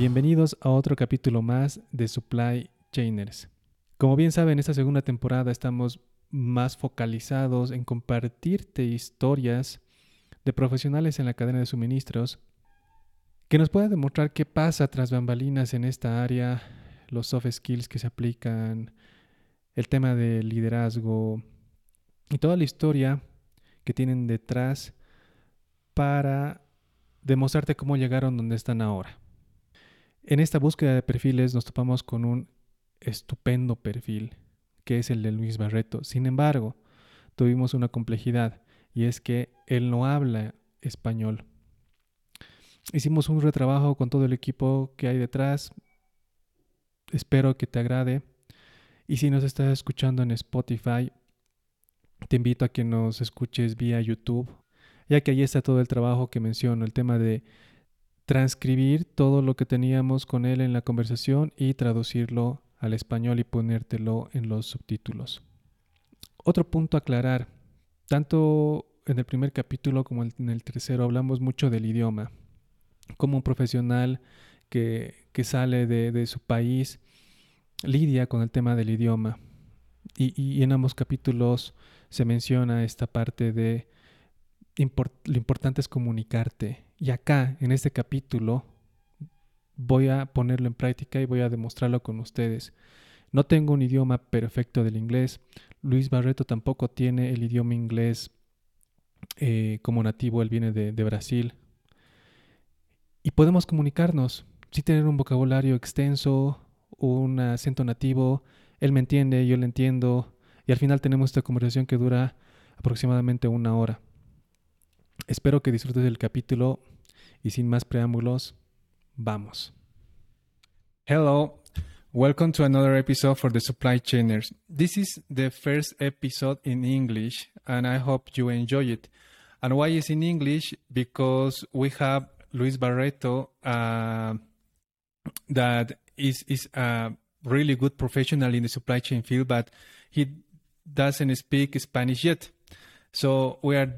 Bienvenidos a otro capítulo más de Supply Chainers. Como bien saben, esta segunda temporada estamos más focalizados en compartirte historias de profesionales en la cadena de suministros que nos puedan demostrar qué pasa tras bambalinas en esta área, los soft skills que se aplican, el tema del liderazgo y toda la historia que tienen detrás para demostrarte cómo llegaron donde están ahora. En esta búsqueda de perfiles nos topamos con un estupendo perfil, que es el de Luis Barreto. Sin embargo, tuvimos una complejidad y es que él no habla español. Hicimos un retrabajo con todo el equipo que hay detrás. Espero que te agrade. Y si nos estás escuchando en Spotify, te invito a que nos escuches vía YouTube, ya que ahí está todo el trabajo que menciono, el tema de transcribir todo lo que teníamos con él en la conversación y traducirlo al español y ponértelo en los subtítulos. Otro punto a aclarar, tanto en el primer capítulo como en el tercero hablamos mucho del idioma. Como un profesional que, sale de, su país lidia con el tema del idioma. Y, en ambos capítulos se menciona esta parte de lo importante es comunicarte y acá, en este capítulo, voy a ponerlo en práctica y voy a demostrarlo con ustedes. No tengo un idioma perfecto del inglés. Luis Barreto tampoco tiene el idioma inglés eh, como nativo. Él viene de, de, Brasil. Y podemos comunicarnos, sin tener un vocabulario extenso, un acento nativo. Él me entiende, yo le entiendo. Y al final tenemos esta conversación que dura aproximadamente una hora. Espero que disfrutes del capítulo y sin más preámbulos, vamos. Hello, welcome to another episode for the supply chainers. This is the first episode in English and I hope you enjoy it. And why is in English? Because we have Luiz Barreto uh, that is is a really good professional in the supply chain field, but he doesn't speak Spanish yet. So we are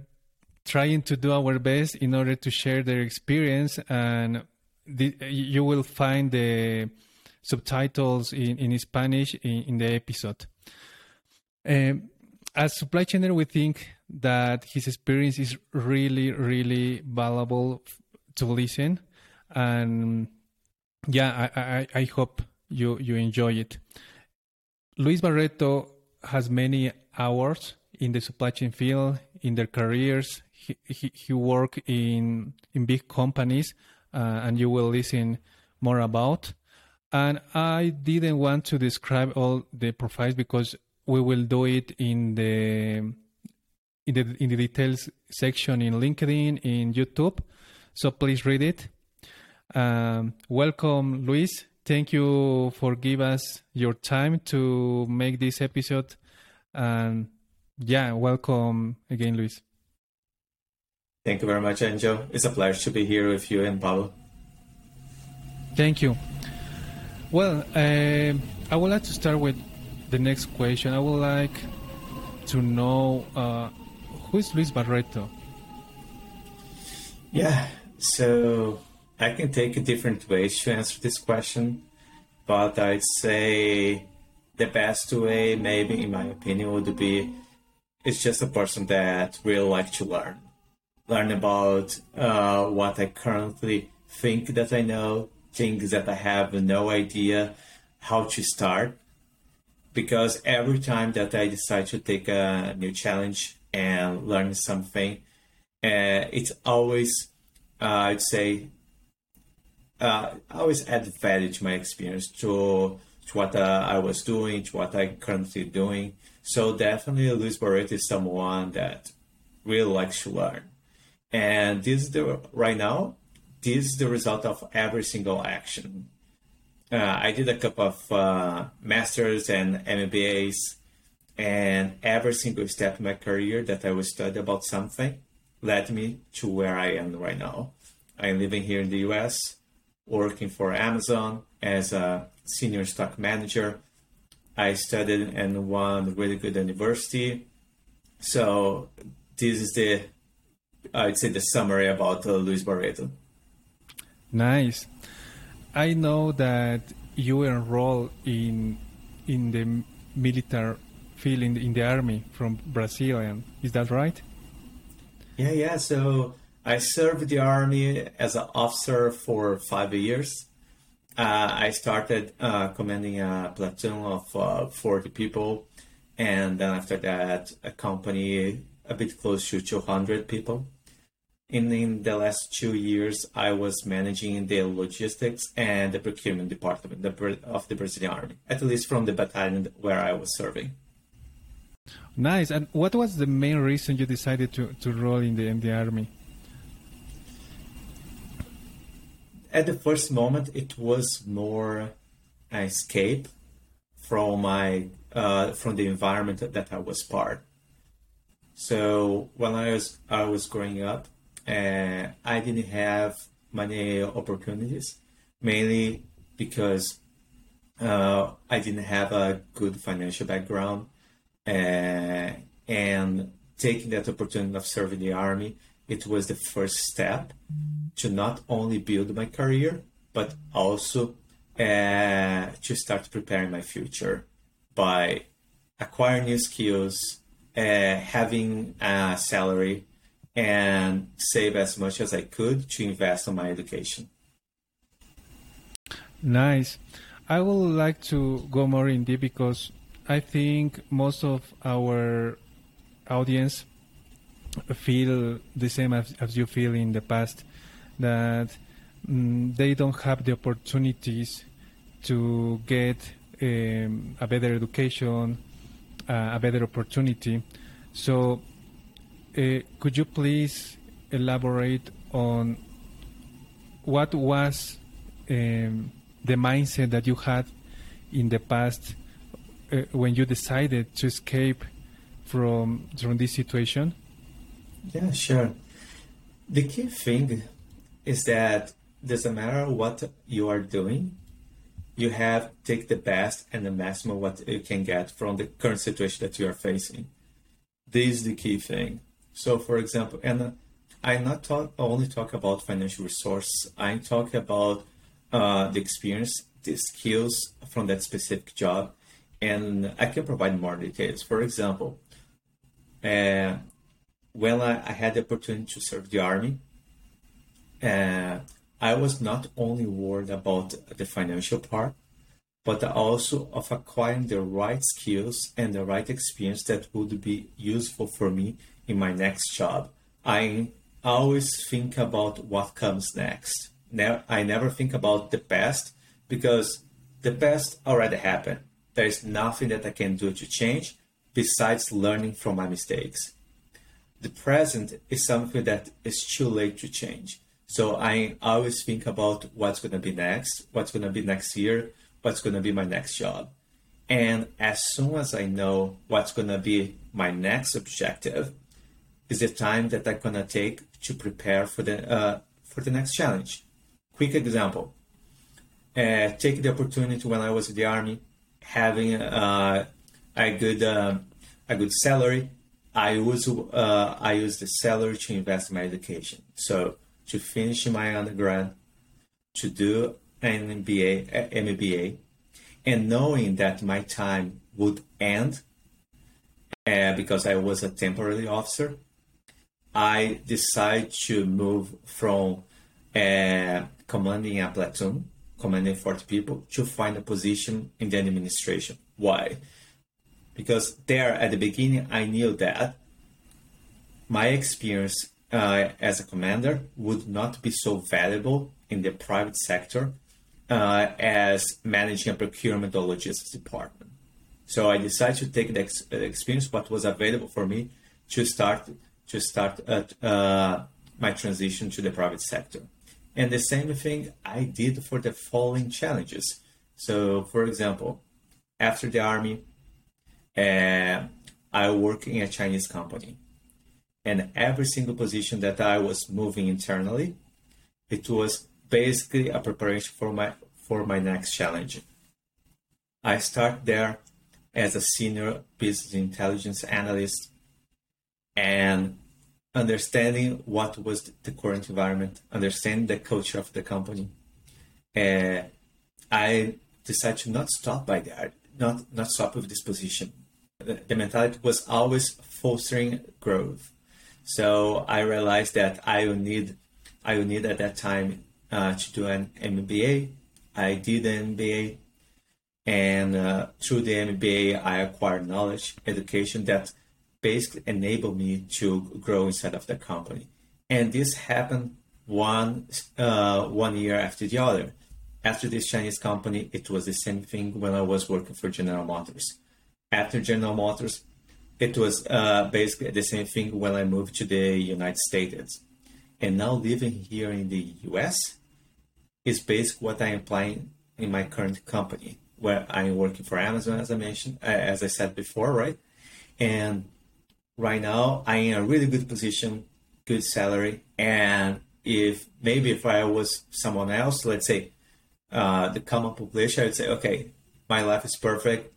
trying to do our best in order to share their experience and the, you will find the subtitles in, in Spanish in, in the episode. Um, as supply chainer, we think that his experience is really, really valuable to listen, and yeah, I, I, I hope you you enjoy it. Luiz Barreto has many hours in the supply chain field in their careers he, he, work in in big companies, uh, and you will listen more about. And I didn't want to describe all the profiles because we will do it in the in the in the details section in LinkedIn in YouTube. So please read it. Um, welcome, Luiz. Thank you for give us your time to make this episode. And yeah, welcome again, Luiz. Thank you very much, Angel. It's a pleasure to be here with you and Pablo. Thank you. Well, uh, I would like to start with the next question. I would like to know uh, who is Luiz Barreto? Yeah, so I can take different ways to answer this question, but I'd say the best way, maybe in my opinion, would be it's just a person that really like to learn learn about uh, what I currently think that I know, things that I have no idea how to start. Because every time that I decide to take a new challenge and learn something, uh, it's always, uh, I'd say, uh, always add value to my experience, to, to what uh, I was doing, to what I'm currently doing. So definitely Luiz Barreto is someone that really likes to learn. And this is the right now, this is the result of every single action. Uh, I did a couple of uh, masters and MBAs, and every single step in my career that I was studying about something led me to where I am right now. I'm living here in the US, working for Amazon as a senior stock manager. I studied in one really good university. So this is the I'd say the summary about uh, Luiz Barreto. Nice. I know that you enrolled in in the military field in, in the army from Brazil, and is that right? Yeah, yeah. So I served the army as an officer for five years. Uh, I started uh, commanding a platoon of uh, 40 people, and then after that, a company a bit close to 200 people. In, in the last two years, I was managing the logistics and the procurement department of the Brazilian Army, at least from the battalion where I was serving. Nice. And what was the main reason you decided to, to roll in the in the army? At the first moment, it was more an escape from my uh, from the environment that I was part. So when I was I was growing up, uh, I didn't have many opportunities, mainly because uh, I didn't have a good financial background uh, and taking that opportunity of serving the army, it was the first step to not only build my career, but also uh, to start preparing my future by acquiring new skills, uh, having a salary, and save as much as I could to invest on my education. Nice. I would like to go more in deep because I think most of our audience feel the same as, as you feel in the past that mm, they don't have the opportunities to get um, a better education, a better opportunity. So, uh, could you please elaborate on what was um, the mindset that you had in the past uh, when you decided to escape from from this situation? Yeah, sure. The key thing is that doesn't matter what you are doing, you have take the best and the maximum what you can get from the current situation that you are facing. This is the key thing. So, for example, and I not talk only talk about financial resource. I talk about uh, the experience, the skills from that specific job, and I can provide more details. For example, uh, when I, I, had the opportunity to serve the army, uh, I was not only worried about the financial part, but also of acquiring the right skills and the right experience that would be useful for me in my next job. I always think about what comes next. I never think about the past because the past already happened there is nothing that I can do to change besides learning from my mistakes. The present is something that is too late to change. So I always think about what's going to be next, what's going to be next year, what's going to be my next job. And as soon as I know what's going to be my next objective, is the time that I'm going to take to prepare for the uh, for the next challenge. Quick example: uh, take the opportunity when I was in the army having uh, a good uh, a good salary, I use uh, I use the salary to invest in my education. So to finish my undergrad, to do an MBA, MBA, and knowing that my time would end uh, because I was a temporary officer, I decided to move from uh, commanding a platoon commanding 40 people to find a position in the administration. Why? Because there at the beginning, I knew that my experience uh, as a commander would not be so valuable in the private sector uh, as managing a procurement or logistics department. So I decided to take the ex- experience, what was available for me, to start to start at, uh, my transition to the private sector. And the same thing I did for the following challenges. So, for example, after the army, uh, I work in a Chinese company. And every single position that I was moving internally, it was basically a preparation for my for my next challenge. I start there as a senior business intelligence analyst and understanding what was the current environment, understanding the culture of the company, uh, I decided to not stop by there, not not stop with this position. The, the mentality was always fostering growth. So I realized that I would need I would need at that time uh, to do an MBA. I did an MBA, and uh, through the MBA, I acquired knowledge, education that basically enabled me to grow inside of the company. And this happened one uh, one year after the other. After this Chinese company, it was the same thing when I was working for General Motors. After General Motors, it was uh, basically the same thing when I moved to the United States. And now living here in the US is basically what I am applying in my current company, where I'm working for Amazon, as I mentioned, uh, as I said before, right? And right now I'm in a really good position, good salary, and if maybe if I was someone else, let's say uh, the common population, I would say, okay, my life is perfect.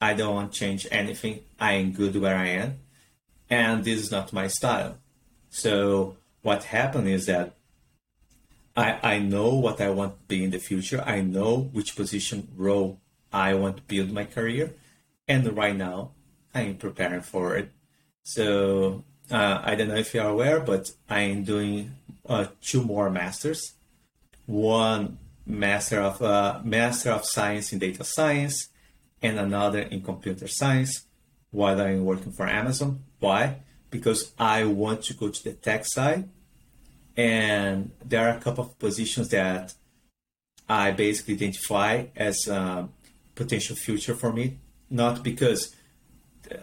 I don't want to change anything. I am good where I am. And this is not my style. So what happened is that I, I know what I want to be in the future. I know which position role I want to build my career. And right now I am preparing for it. So uh, I don't know if you are aware, but I am doing uh, two more masters. One master of uh, master of science in data science, and another in computer science. While I'm working for Amazon, why? Because I want to go to the tech side, and there are a couple of positions that I basically identify as a potential future for me. Not because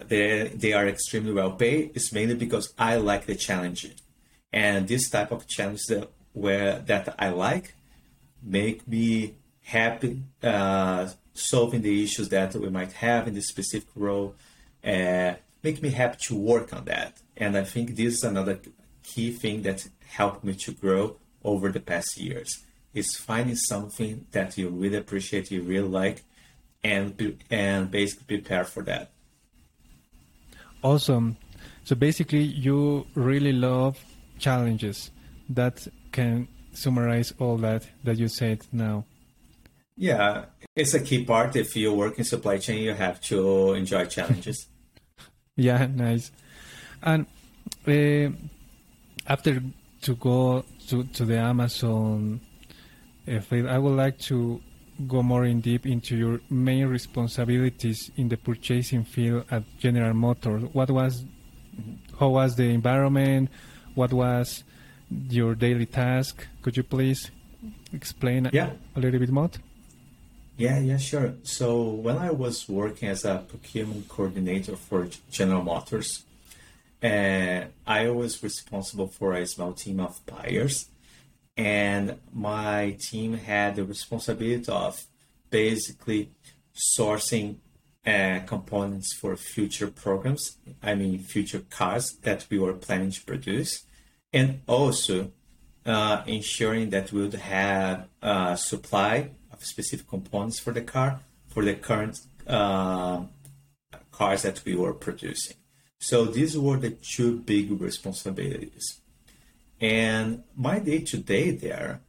they they are extremely well paid. It's mainly because I like the challenge, and this type of challenge that where that I like make me happy uh, solving the issues that we might have in this specific role. Uh, make me happy to work on that, and I think this is another key thing that helped me to grow over the past years. Is finding something that you really appreciate, you really like, and and basically prepare for that. Awesome. So basically, you really love challenges. That can summarize all that that you said now. Yeah, it's a key part. If you work in supply chain, you have to enjoy challenges. yeah, nice. And uh, after to go to, to the Amazon if I would like to go more in deep into your main responsibilities in the purchasing field at General Motors. What was, how was the environment? What was your daily task? Could you please explain yeah. a, a little bit more? Yeah, yeah, sure. So when I was working as a procurement coordinator for General Motors, uh, I was responsible for a small team of buyers and my team had the responsibility of basically sourcing uh, components for future programs i mean future cars that we were planning to produce and also uh, ensuring that we would have a supply of specific components for the car for the current uh, cars that we were producing so these were the two big responsibilities and my day to day there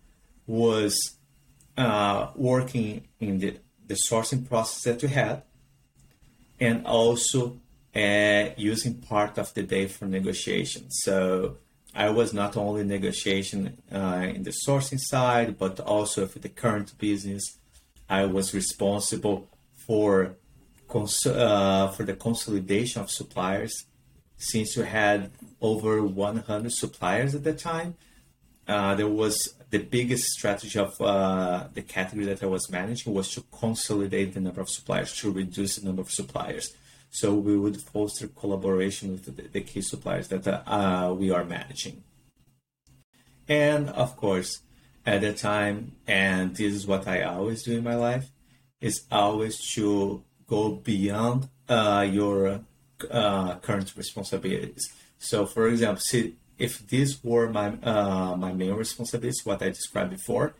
was uh, working in the, the sourcing process that we had and also uh, using part of the day for negotiation. So I was not only negotiation uh, in the sourcing side, but also for the current business. I was responsible for cons- uh, for the consolidation of suppliers since we had over 100 suppliers at that time, uh, there was the biggest strategy of uh, the category that I was managing was to consolidate the number of suppliers, to reduce the number of suppliers. So we would foster collaboration with the, the key suppliers that uh, we are managing. And of course, at the time, and this is what I always do in my life, is always to go beyond uh, your uh, current responsibilities. So, for example, see, if these were my uh, my main responsibilities, what I described before,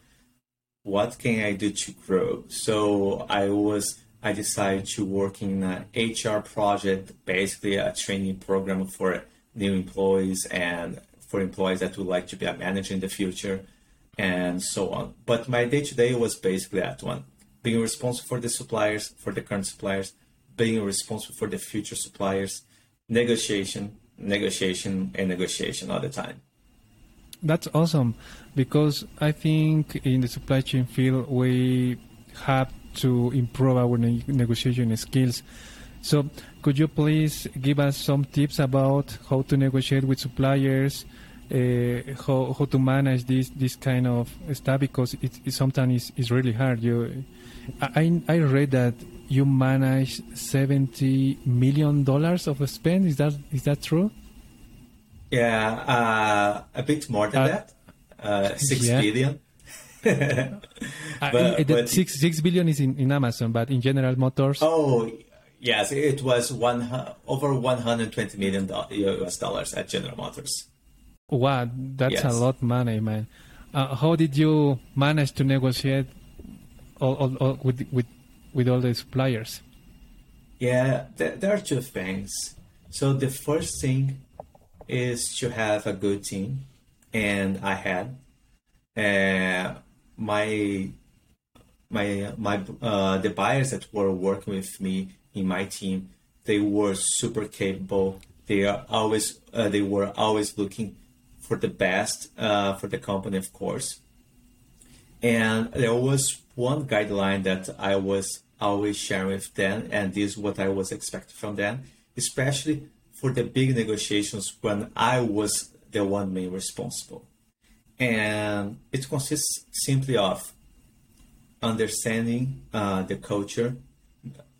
what can I do to grow? So I was I decided to work in an HR project, basically a training program for new employees and for employees that would like to be a manager in the future. and so on. But my day to day was basically that one being responsible for the suppliers, for the current suppliers, being responsible for the future suppliers, negotiation, negotiation, and negotiation all the time. That's awesome because I think in the supply chain field we have to improve our ne- negotiation skills. So, could you please give us some tips about how to negotiate with suppliers, uh, how, how to manage this this kind of stuff? Because it, it sometimes is really hard. You, I I read that you manage seventy million dollars of spend. Is that is that true? Yeah, uh, a bit more than uh, that. Uh, six yeah. billion. Uh, but, but six six billion is in, in Amazon, but in General Motors. Oh, yes, it was one over one hundred twenty million US dollars at General Motors. Wow, that's yes. a lot of money, man. Uh, how did you manage to negotiate all, all, all, with with with all the suppliers? Yeah, there, there are two things. So the first thing is to have a good team, and I had. Uh, my my my uh, the buyers that were working with me in my team, they were super capable. They are always uh, they were always looking for the best uh, for the company, of course. And there was one guideline that I was always sharing with them, and this is what I was expecting from them, especially for the big negotiations when I was the one main responsible. And it consists simply of understanding uh, the culture,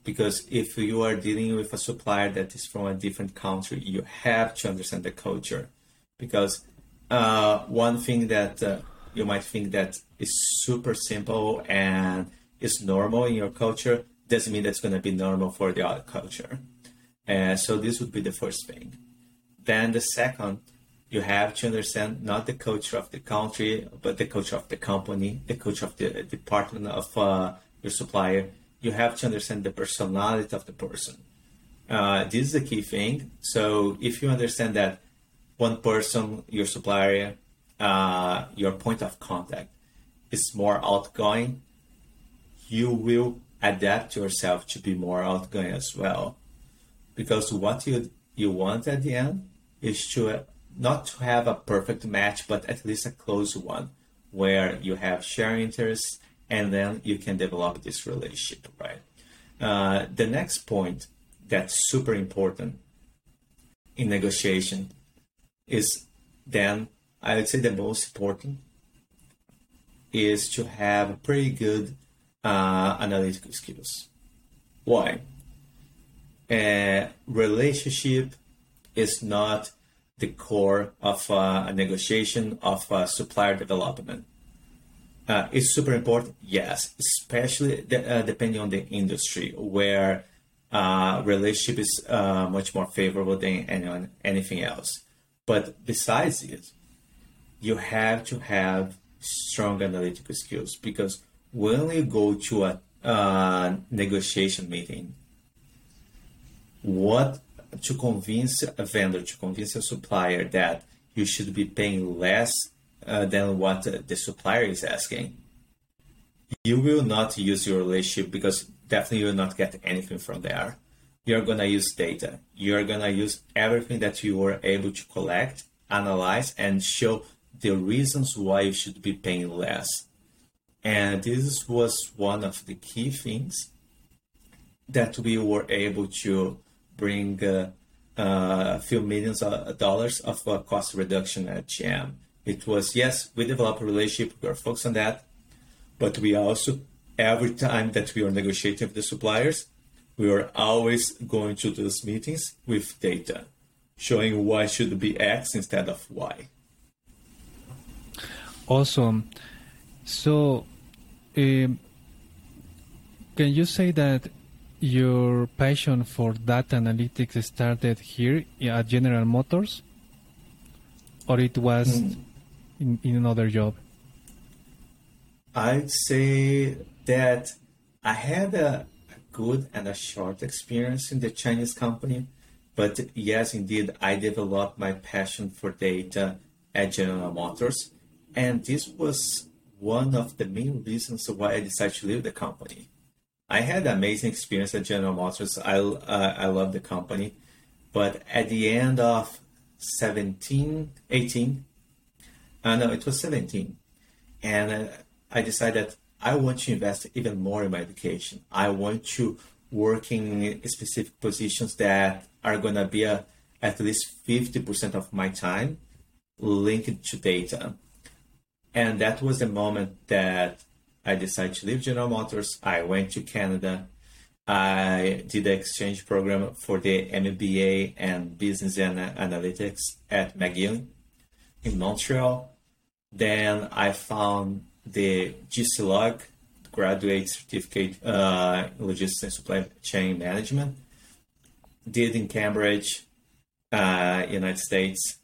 because if you are dealing with a supplier that is from a different country, you have to understand the culture. Because uh, one thing that uh, you might think that is super simple and is normal in your culture doesn't mean that's going to be normal for the other culture. Uh, so this would be the first thing. Then the second, you have to understand not the culture of the country, but the culture of the company, the culture of the department of uh, your supplier. You have to understand the personality of the person. Uh, this is a key thing. So if you understand that one person, your supplier, uh, your point of contact, is more outgoing, you will adapt yourself to be more outgoing as well because what you you want at the end is to not to have a perfect match, but at least a close one where you have sharing interests and then you can develop this relationship, right? Uh, the next point that's super important in negotiation is then I would say the most important is to have pretty good uh, analytical skills. Why? a relationship is not the core of uh, a negotiation of uh, supplier development. Uh, it's super important, yes, especially de- depending on the industry where relationship is much more favorable than anything else. But besides it, you have to have strong analytical skills because when you go to a negotiation meeting, what to convince a vendor, to convince a supplier that you should be paying less uh, than what the supplier is asking, you will not use your relationship because definitely you will not get anything from there. You're going to use data. You're going to use everything that you were able to collect, analyze, and show the reasons why you should be paying less. And this was one of the key things that we were able to bring uh, uh, a few millions of dollars of uh, cost reduction at GM. It was, yes, we developed a relationship, we are focused on that, but we also, every time that we are negotiating with the suppliers, we are always going to those meetings with data, showing why should be X instead of Y. Awesome. So, um, can you say that your passion for data analytics started here at General Motors, or it was mm. in, in another job? I'd say that I had a, a good and a short experience in the Chinese company, but yes, indeed, I developed my passion for data at General Motors. And this was one of the main reasons why I decided to leave the company. I had an amazing experience at General Motors. I, uh, I love the company. But at the end of 17, 18, uh, no, it was 17. And uh, I decided I want to invest even more in my education. I want to work in specific positions that are going to be a, at least 50% of my time linked to data. And that was the moment that I decided to leave General Motors. I went to Canada. I did the exchange program for the MBA and Business and Analytics at McGill in Montreal. Then I found the GCLOG graduate certificate uh, in logistics and supply chain management. Did in Cambridge, uh, United States.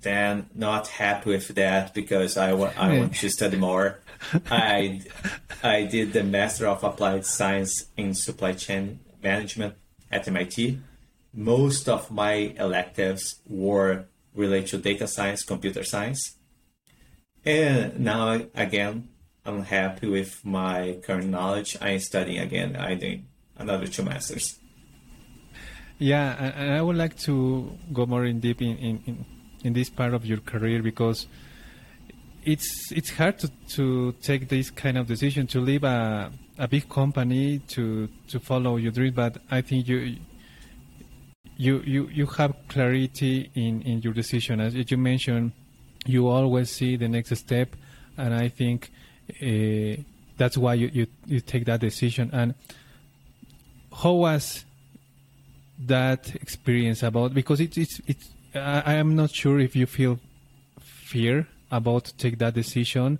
Then not happy with that because I, I want to study more. I I did the Master of Applied Science in Supply Chain Management at MIT. Most of my electives were related to data science, computer science. And now again, I'm happy with my current knowledge. I'm studying again. I did another two masters. Yeah, and I would like to go more in deep in, in, in this part of your career because it's it's hard to, to take this kind of decision to leave a, a big company to to follow your dream but I think you you you, you have clarity in, in your decision. As you mentioned you always see the next step and I think uh, that's why you, you, you take that decision. And how was that experience about because it's it's it's I, I am not sure if you feel fear about to take that decision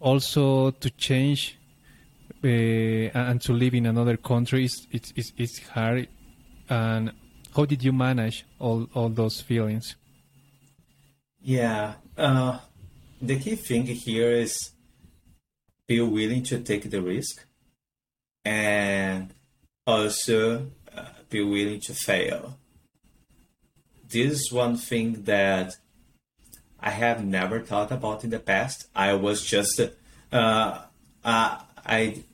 also to change uh, and to live in another country is it's, it's, it's hard. And how did you manage all, all those feelings? Yeah uh, the key thing here is be willing to take the risk and also uh, be willing to fail. This is one thing that I have never thought about in the past. I was just uh, uh, I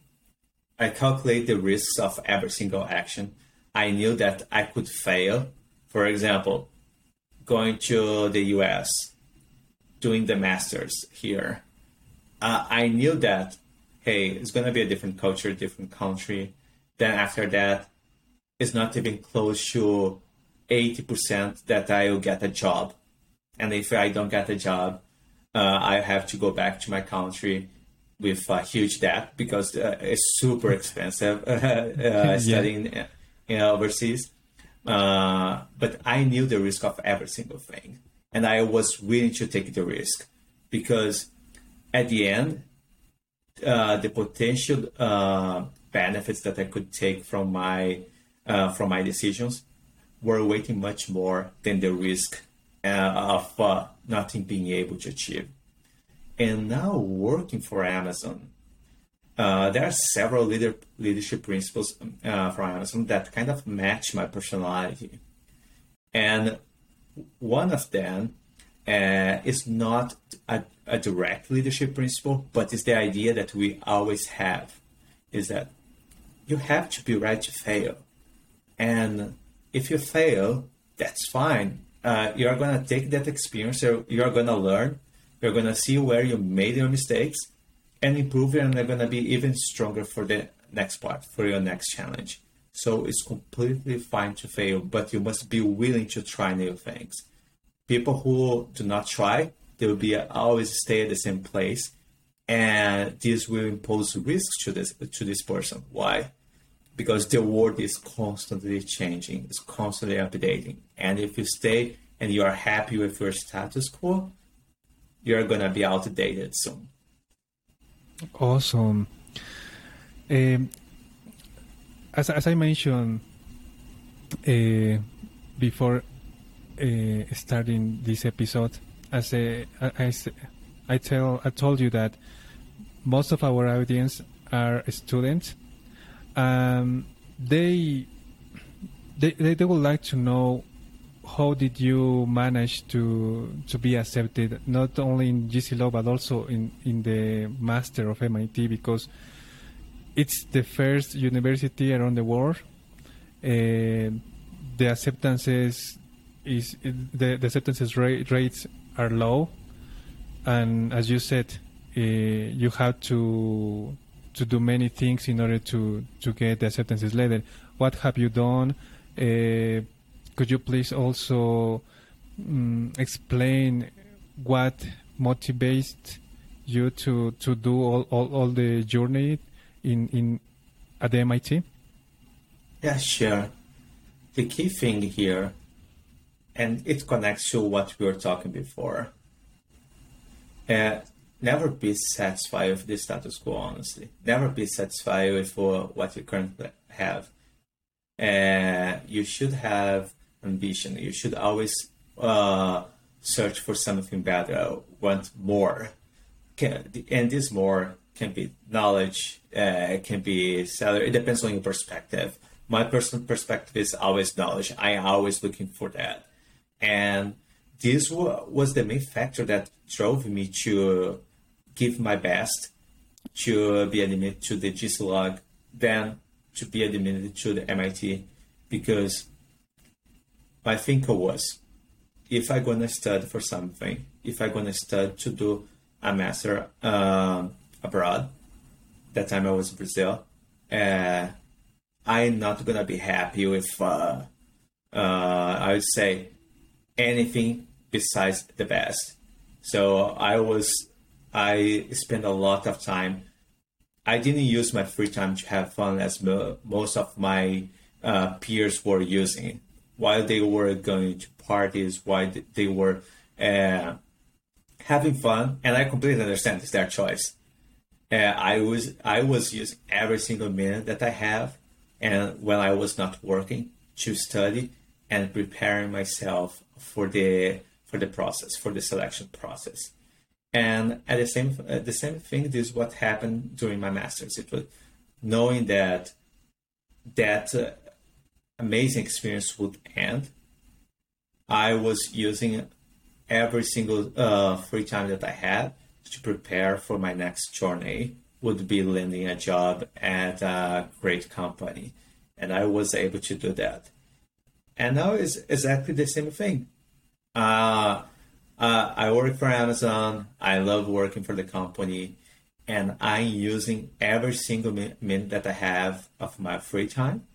I calculate the risks of every single action. I knew that I could fail. For example, going to the U.S., doing the masters here. Uh, I knew that hey, it's gonna be a different culture, different country. Then after that, it's not even close to 80% that I will get a job. And if I don't get the job, uh, I have to go back to my country with a huge debt because uh, it's super expensive uh, studying yeah. overseas. Uh, but I knew the risk of every single thing. And I was willing to take the risk because at the end, uh, the potential uh, benefits that I could take from my from my decisions were weighting much more than the risk uh, of uh, nothing being able to achieve. And now working for Amazon, uh, there are several leader, leadership principles uh, for Amazon that kind of match my personality. And one of them uh, is not a, a direct leadership principle, but it's the idea that we always have is that you have to be ready to fail. And if you fail, that's fine. Uh, you're going to take that experience, you're going to learn, you're going to see where you made your mistakes and improve it, and they're going to be even stronger for the next part, for your next challenge. So it's completely fine to fail, but you must be willing to try new things. People who do not try, they will be always stay at the same place, and this will impose risks to this to this person. Why? Because the world is constantly changing, it's constantly updating. And if you stay and you are happy with your status quo, you're gonna be outdated soon. Awesome. Um, as, as I mentioned uh, before uh, starting this episode, as a, I, I, I tell I told you that most of our audience are students um, they, they they would like to know how did you manage to to be accepted not only in GCLOG but also in in the master of MIT because it's the first university around the world. Uh, the acceptances is the, the acceptances rate, rates are low, and as you said, uh, you have to to do many things in order to to get the acceptances letter. What have you done? Uh, could you please also um, explain what motivates you to, to do all, all, all the journey in, in at the MIT? Yeah, sure. The key thing here, and it connects to what we were talking before. Uh, never be satisfied with the status quo, honestly. Never be satisfied with uh, what you currently have. Uh, you should have ambition. You should always uh, search for something better, want more. Can, and this more can be knowledge, uh, can be salary. It depends on your perspective. My personal perspective is always knowledge. I am always looking for that. And this was the main factor that drove me to give my best to be admitted to the GCLog, then to be admitted to the MIT, because my thinking was if I'm gonna study for something, if I'm gonna study to do a master uh, abroad, that time I was in Brazil, uh, I'm not gonna be happy with, uh, uh, I would say, anything besides the best. So I was, I spent a lot of time. I didn't use my free time to have fun as mo- most of my uh, peers were using while they were going to parties, while they were uh, having fun, and I completely understand it's their choice. Uh, I was I was using every single minute that I have, and when I was not working, to study and preparing myself for the for the process, for the selection process. And at the same uh, the same thing, this is what happened during my masters. It was knowing that that uh, amazing experience would end, I was using every single uh, free time that I had to prepare for my next journey would be landing a job at a great company. And I was able to do that. And now it's exactly the same thing. Uh, uh, I work for Amazon. I love working for the company. And I'm using every single minute that I have of my free time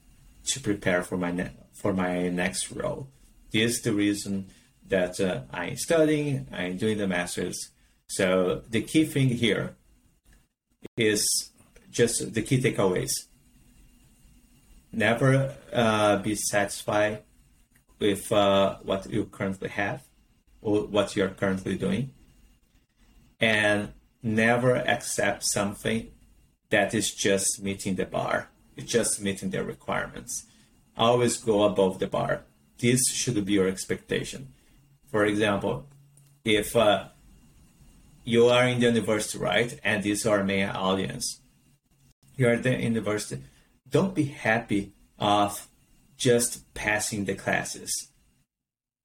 to prepare for my ne- for my next role. This is the reason that uh, I'm studying, I'm doing the masters. So the key thing here is just the key takeaways. Never uh, be satisfied with uh, what you currently have what you're currently doing, and never accept something that is just meeting the bar it's just meeting the requirements. Always go above the bar. This should be your expectation. For example, if uh, you are in the university, right, and this is our main audience, you are the university, don't be happy of just passing the classes.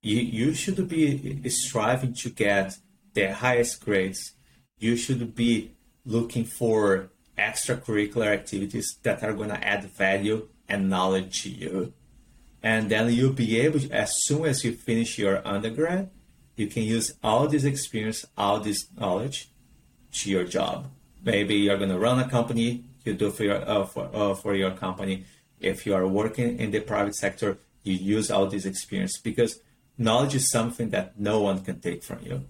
You, you should be striving to get the highest grades. You should be looking for extracurricular activities that are going to add value and knowledge to you. And then you'll be able to, as soon as you finish your undergrad, you can use all this experience, all this knowledge to your job. Maybe you're going to run a company, you do for your, uh, for, uh, for your company. If you are working in the private sector, you use all this experience because knowledge is something that no one can take from you.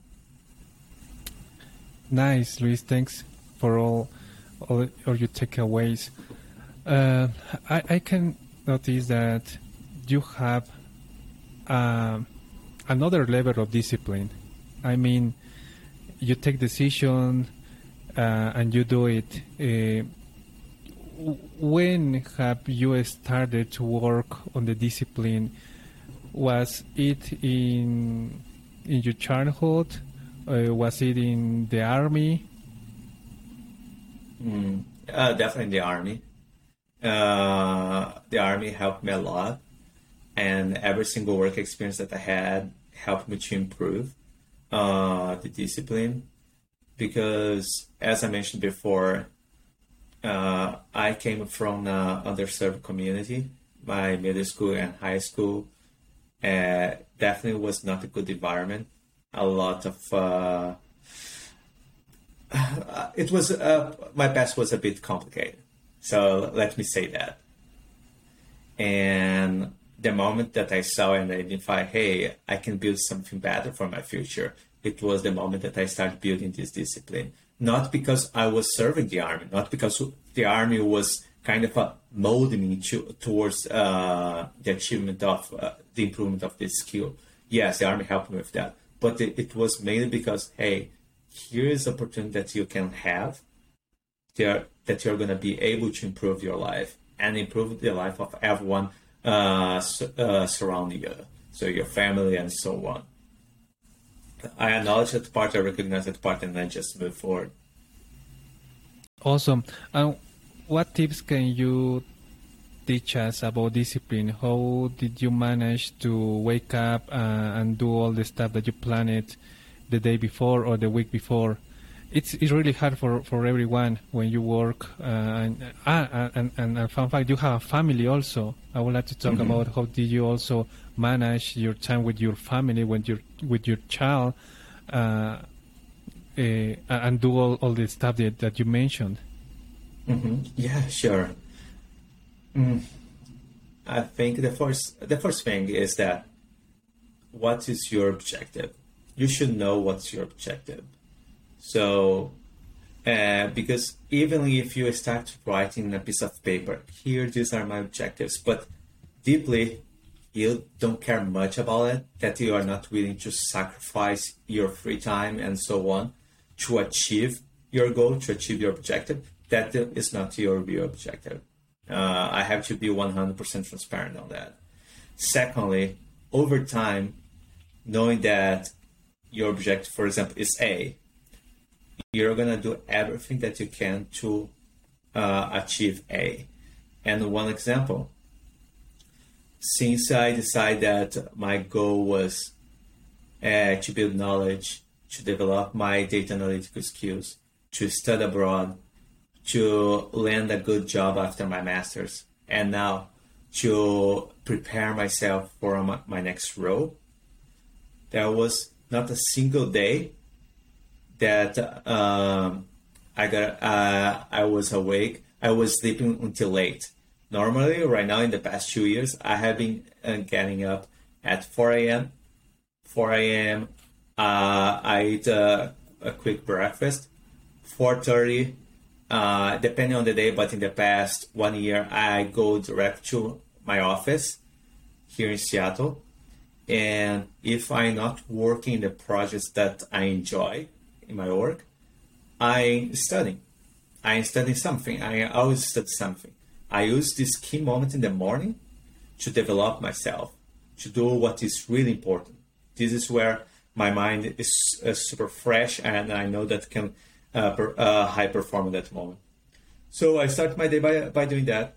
Nice, Luiz. Thanks for all or, or your takeaways. Uh, I, I can notice that you have uh, another level of discipline. I mean, you take decision uh, and you do it. Uh, when have you started to work on the discipline? Was it in in your childhood? Uh, was it in the army? Mm, uh, definitely the army. Uh, the army helped me a lot, and every single work experience that I had helped me to improve uh, the discipline. Because, as I mentioned before, uh, I came from an underserved community. My middle school and high school uh, definitely was not a good environment. A lot of uh, it was uh, my past was a bit complicated, so let me say that. And the moment that I saw and identified, hey, I can build something better for my future, it was the moment that I started building this discipline. Not because I was serving the army, not because the army was kind of uh, molding me to, towards uh, the achievement of uh, the improvement of this skill. Yes, the army helped me with that, but it, it was mainly because, hey, here is opportunity that you can have there that you're going to be able to improve your life and improve the life of everyone uh, uh, surrounding you, so your family and so on. I acknowledge that part, I recognize that part, and I just move forward. Awesome. What tips can you teach us about discipline? How did you manage to wake up uh, and do all the stuff that you planned the day before or the week before? it's it's really hard for, for everyone when you work. Uh, and, ah, and, and and fun fact, you have a family also. I would like to talk mm-hmm. about how did you also manage your time with your family when you with your child, uh, uh, and do all, all the stuff that, that you mentioned. Mm-hmm. Yeah, sure. Mm. I think the first the first thing is that what is your objective? You should know what's your objective so, uh, because even if you start writing a piece of paper, here, these are my objectives, but deeply, you don't care much about it, that you are not willing to sacrifice your free time and so on to achieve your goal, to achieve your objective, that is not your real objective. Uh, I have to be 100% transparent on that. Secondly, over time, knowing that your objective, for example, is A, you're going to do everything that you can to uh, achieve A. And one example, since I decided that my goal was uh, to build knowledge, to develop my data analytical skills, to study abroad, to land a good job after my master's, and now to prepare myself for my, my next role, there was not a single day that um, I got uh, I was awake. I was sleeping until late. Normally, right now in the past two years, I have been uh, getting up at 4 a.m. 4 a.m. Uh, I eat a quick breakfast. 4:30, uh, depending on the day, but in the past one year, I go direct to my office here in Seattle. And if I'm not working the projects that I enjoy, in my work, I study. I study something. I always study something. I use this key moment in the morning to develop myself, to do what is really important. This is where my mind is uh, super fresh, and I know that can uh, per, uh, high perform at that moment. So I start my day by by doing that.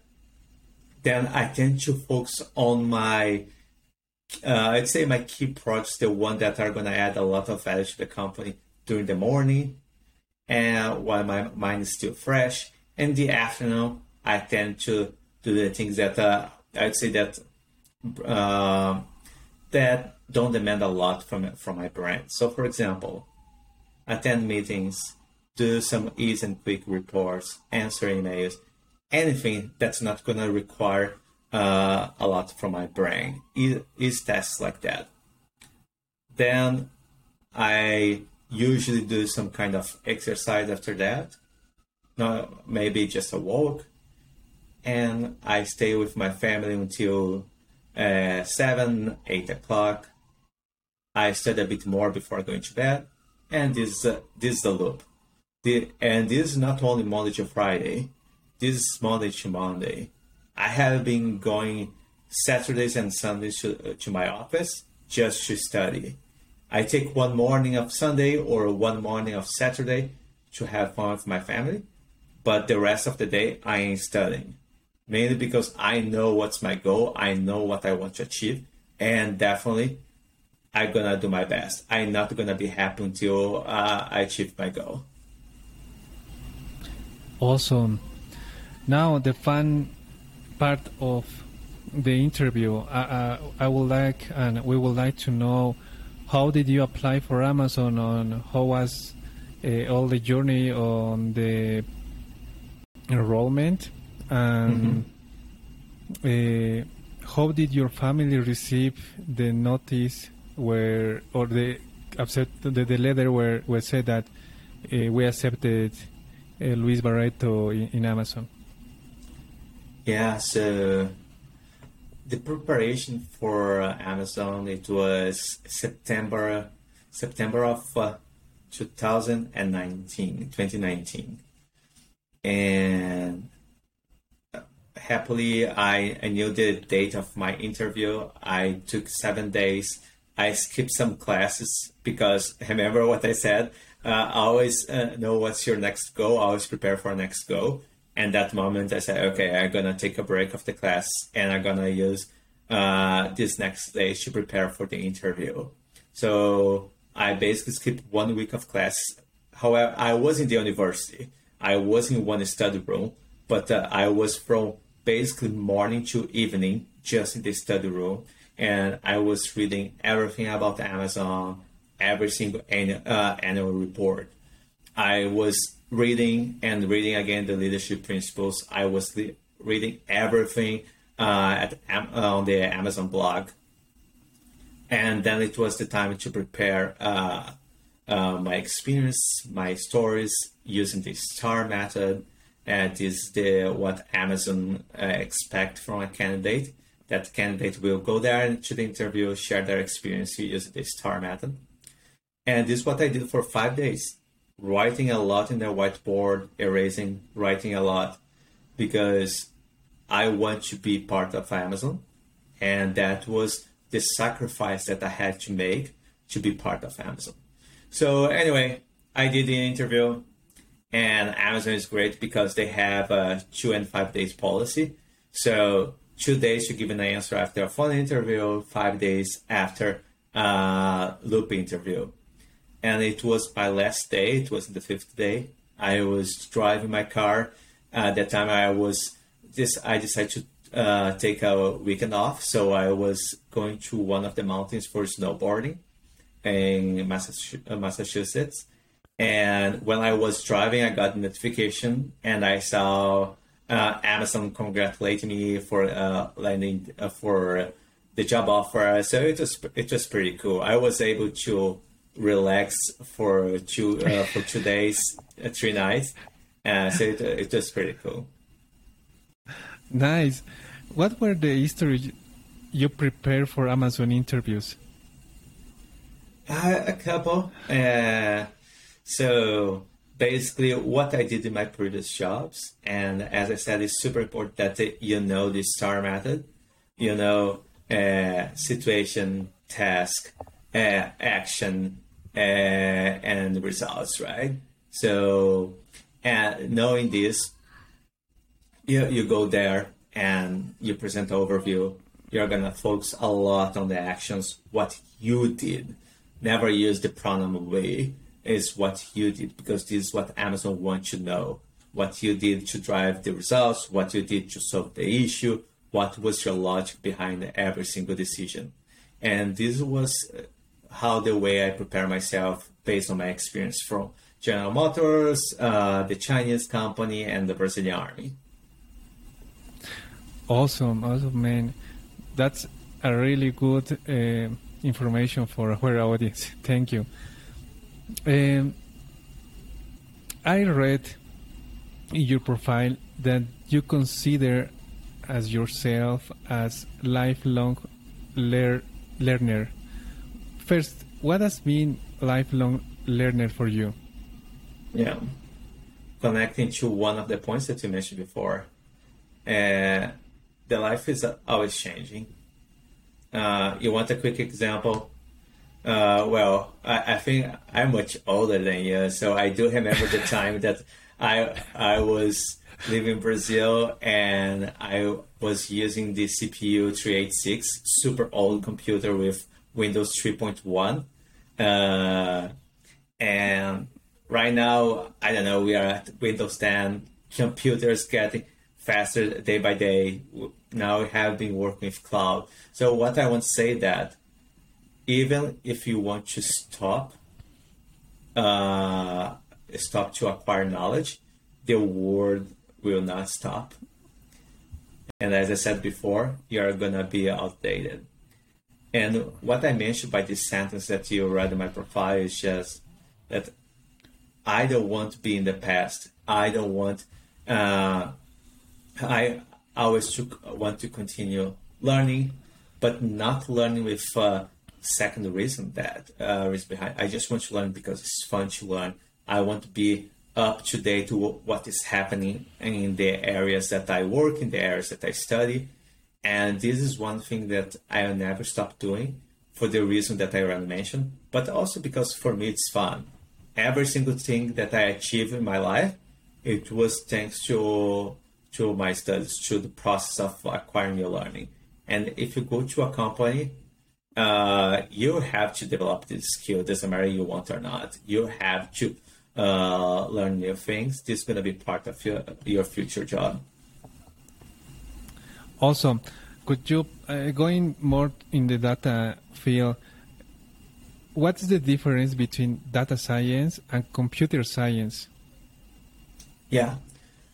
Then I tend to focus on my, uh, I'd say my key projects, the one that are going to add a lot of value to the company during the morning and while my mind is still fresh. In the afternoon, I tend to do the things that uh, I'd say that uh, that don't demand a lot from from my brain. So, for example, attend meetings, do some easy and quick reports, answer emails, anything that's not going to require uh, a lot from my brain. Is, is tasks like that. Then I usually do some kind of exercise after that. No, maybe just a walk. And I stay with my family until uh, 7, 8 o'clock. I study a bit more before going to bed. And this, uh, this is the loop. The, and this is not only Monday to Friday. This is Monday to Monday. I have been going Saturdays and Sundays to, to my office just to study I take one morning of Sunday or one morning of Saturday to have fun with my family, but the rest of the day I am studying. mainly because I know what's my goal, I know what I want to achieve, and definitely I'm gonna do my best. I'm not gonna be happy until uh, I achieve my goal. Awesome. Now the fun part of the interview. I, I, I would like and we would like to know how did you apply for Amazon? On how was uh, all the journey on the enrollment and mm-hmm. uh, how did your family receive the notice where or the accept the, the letter where where said that uh, we accepted Luiz Barreto in, in, Amazon? Yeah, so the preparation for uh, Amazon it was September September of uh, 2019 2019 and happily I, I knew the date of my interview. I took seven days. I skipped some classes because remember what i said uh, I always uh, know what's your next goal always prepare for next goal and that moment i said okay i'm gonna take a break of the class and i'm gonna use uh, this next day to prepare for the interview. So i basically skipped one week of class. However i was in the university. I was in one study room, but uh, I was from basically morning to evening just in the study room, and I was reading everything about Amazon, every single annual, uh, annual report. I was reading and reading again the leadership principles. I was le- reading everything uh, at on the Amazon blog, and then it was the time to prepare uh, uh, my experience, my stories using the STAR method. And is the what Amazon uh, expect from a candidate. That candidate will go there to the interview, share their experience using the STAR method. And this is what I did for five days, writing a lot in the whiteboard, erasing, writing a lot, because I want to be part of Amazon. And that was the sacrifice that I had to make to be part of Amazon. So anyway, I did the interview, and Amazon is great because they have a two and five days policy. So two days to give an answer after a phone interview, five days after a loop interview. And it was my last day. It was the fifth day. I was driving my car. At that time, I was just I decided to uh, take a weekend off, so I was going to one of the mountains for snowboarding in uh, Massachusetts. And when I was driving, I got a notification and I saw uh, Amazon congratulating me for uh, landing uh, for the job offer. So it was it was pretty cool. I was able to relax for two uh, for two days, uh, three nights. so it, it was pretty cool. Nice. What were the history you prepared for Amazon interviews? Uh, a couple. Uh, so basically, what I did in my previous jobs, and as I said, it's super important that you know the STAR method. You know, uh, situation, task, uh, action, uh, and results, right? So, knowing this, you, you go there and you present overview. You're gonna focus a lot on the actions, what you did never use the pronoun we is what you did because this is what Amazon wants to know. What you did to drive the results, what you did to solve the issue, what was your logic behind every single decision. And this was how the way I prepare myself based on my experience from General Motors, uh, the Chinese company, and the Brazilian army. Awesome, awesome, man. That's a really good. Uh information for our audience. Thank you. Um, I read in your profile that you consider as yourself as lifelong lear- learner. First, what has been lifelong learner for you? Yeah, connecting to one of the points that you mentioned before, uh, the life is always changing uh, you want a quick example? Uh, well, I, I, think I'm much older than you, so I do remember the time that I I was living in Brazil and I was using the CPU 386, super old computer with Windows 3.1. Uh, and right now, I don't know, we are at Windows 10. Computers getting faster day by day. Now we have been working with cloud. So what I want to say that even if you want to stop, uh, stop to acquire knowledge, the world will not stop. And as I said before, you're gonna be outdated. And what I mentioned by this sentence that you read in my profile is just that I don't want to be in the past. I don't want. Uh, I always want to continue learning, but not learning with uh, second reason that uh, is behind. I just want to learn because it's fun to learn. I want to be up to date to what is happening in the areas that I work, in the areas that I study. And this is one thing that I'll never stop doing for the reason that I already mentioned, but also because for me it's fun. Every single thing that I achieve in my life, it was thanks to to my studies, to the process of acquiring your learning. And if you go to a company, uh, you have to develop this skill. Doesn't matter you want or not. You have to uh, learn new things. This is going to be part of your, your future job. Awesome. Could you, uh, going more in the data field, what's the difference between data science and computer science? Yeah.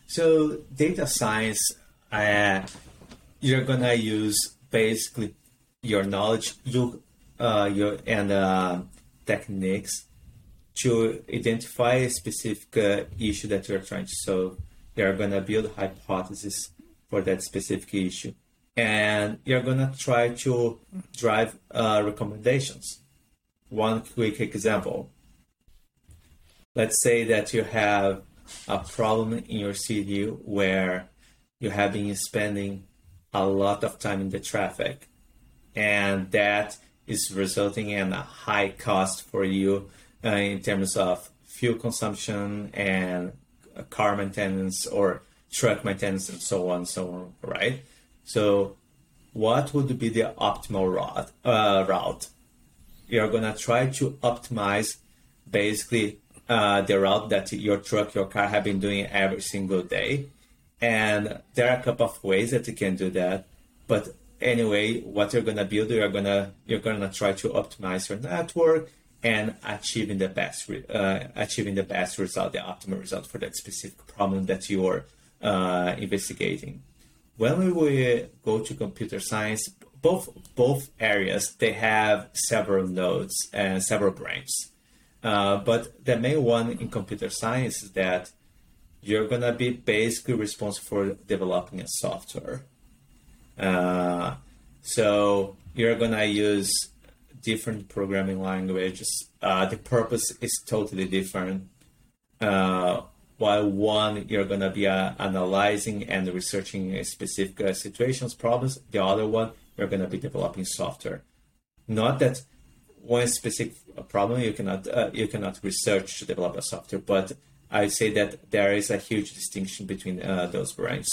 So data science, uh, you're gonna use basically your knowledge, you, uh, your and uh, techniques to identify a specific uh, issue that you're trying to solve. You're going to build hypotheses for that specific issue. And you're going to try to drive uh, recommendations. One quick example. Let's say that you have a problem in your city where you have been spending a lot of time in the traffic, and that is resulting in a high cost for you uh, in terms of fuel consumption and car maintenance or truck maintenance and so on so on, right? So what would be the optimal route? Uh, route? You're gonna try to optimize basically uh, the route that your truck, your car have been doing every single day. And there are a couple of ways that you can do that. But anyway, what you're gonna build, you're gonna you're gonna try to optimize your network and achieving the best uh, achieving the best result, the optimal result for that specific problem that you're uh, investigating. When we go to computer science, both both areas they have several nodes and several branches. Uh, but the main one in computer science is that you're gonna be basically responsible for developing a software. Uh, so you're gonna use different programming languages. Uh, the purpose is totally different. Uh, while one you're going to be uh, analyzing and researching specific uh, situations, problems, the other one you're going to be developing software. Not that one specific problem you cannot uh, you cannot research to develop a software, but I say that there is a huge distinction between uh, those brains.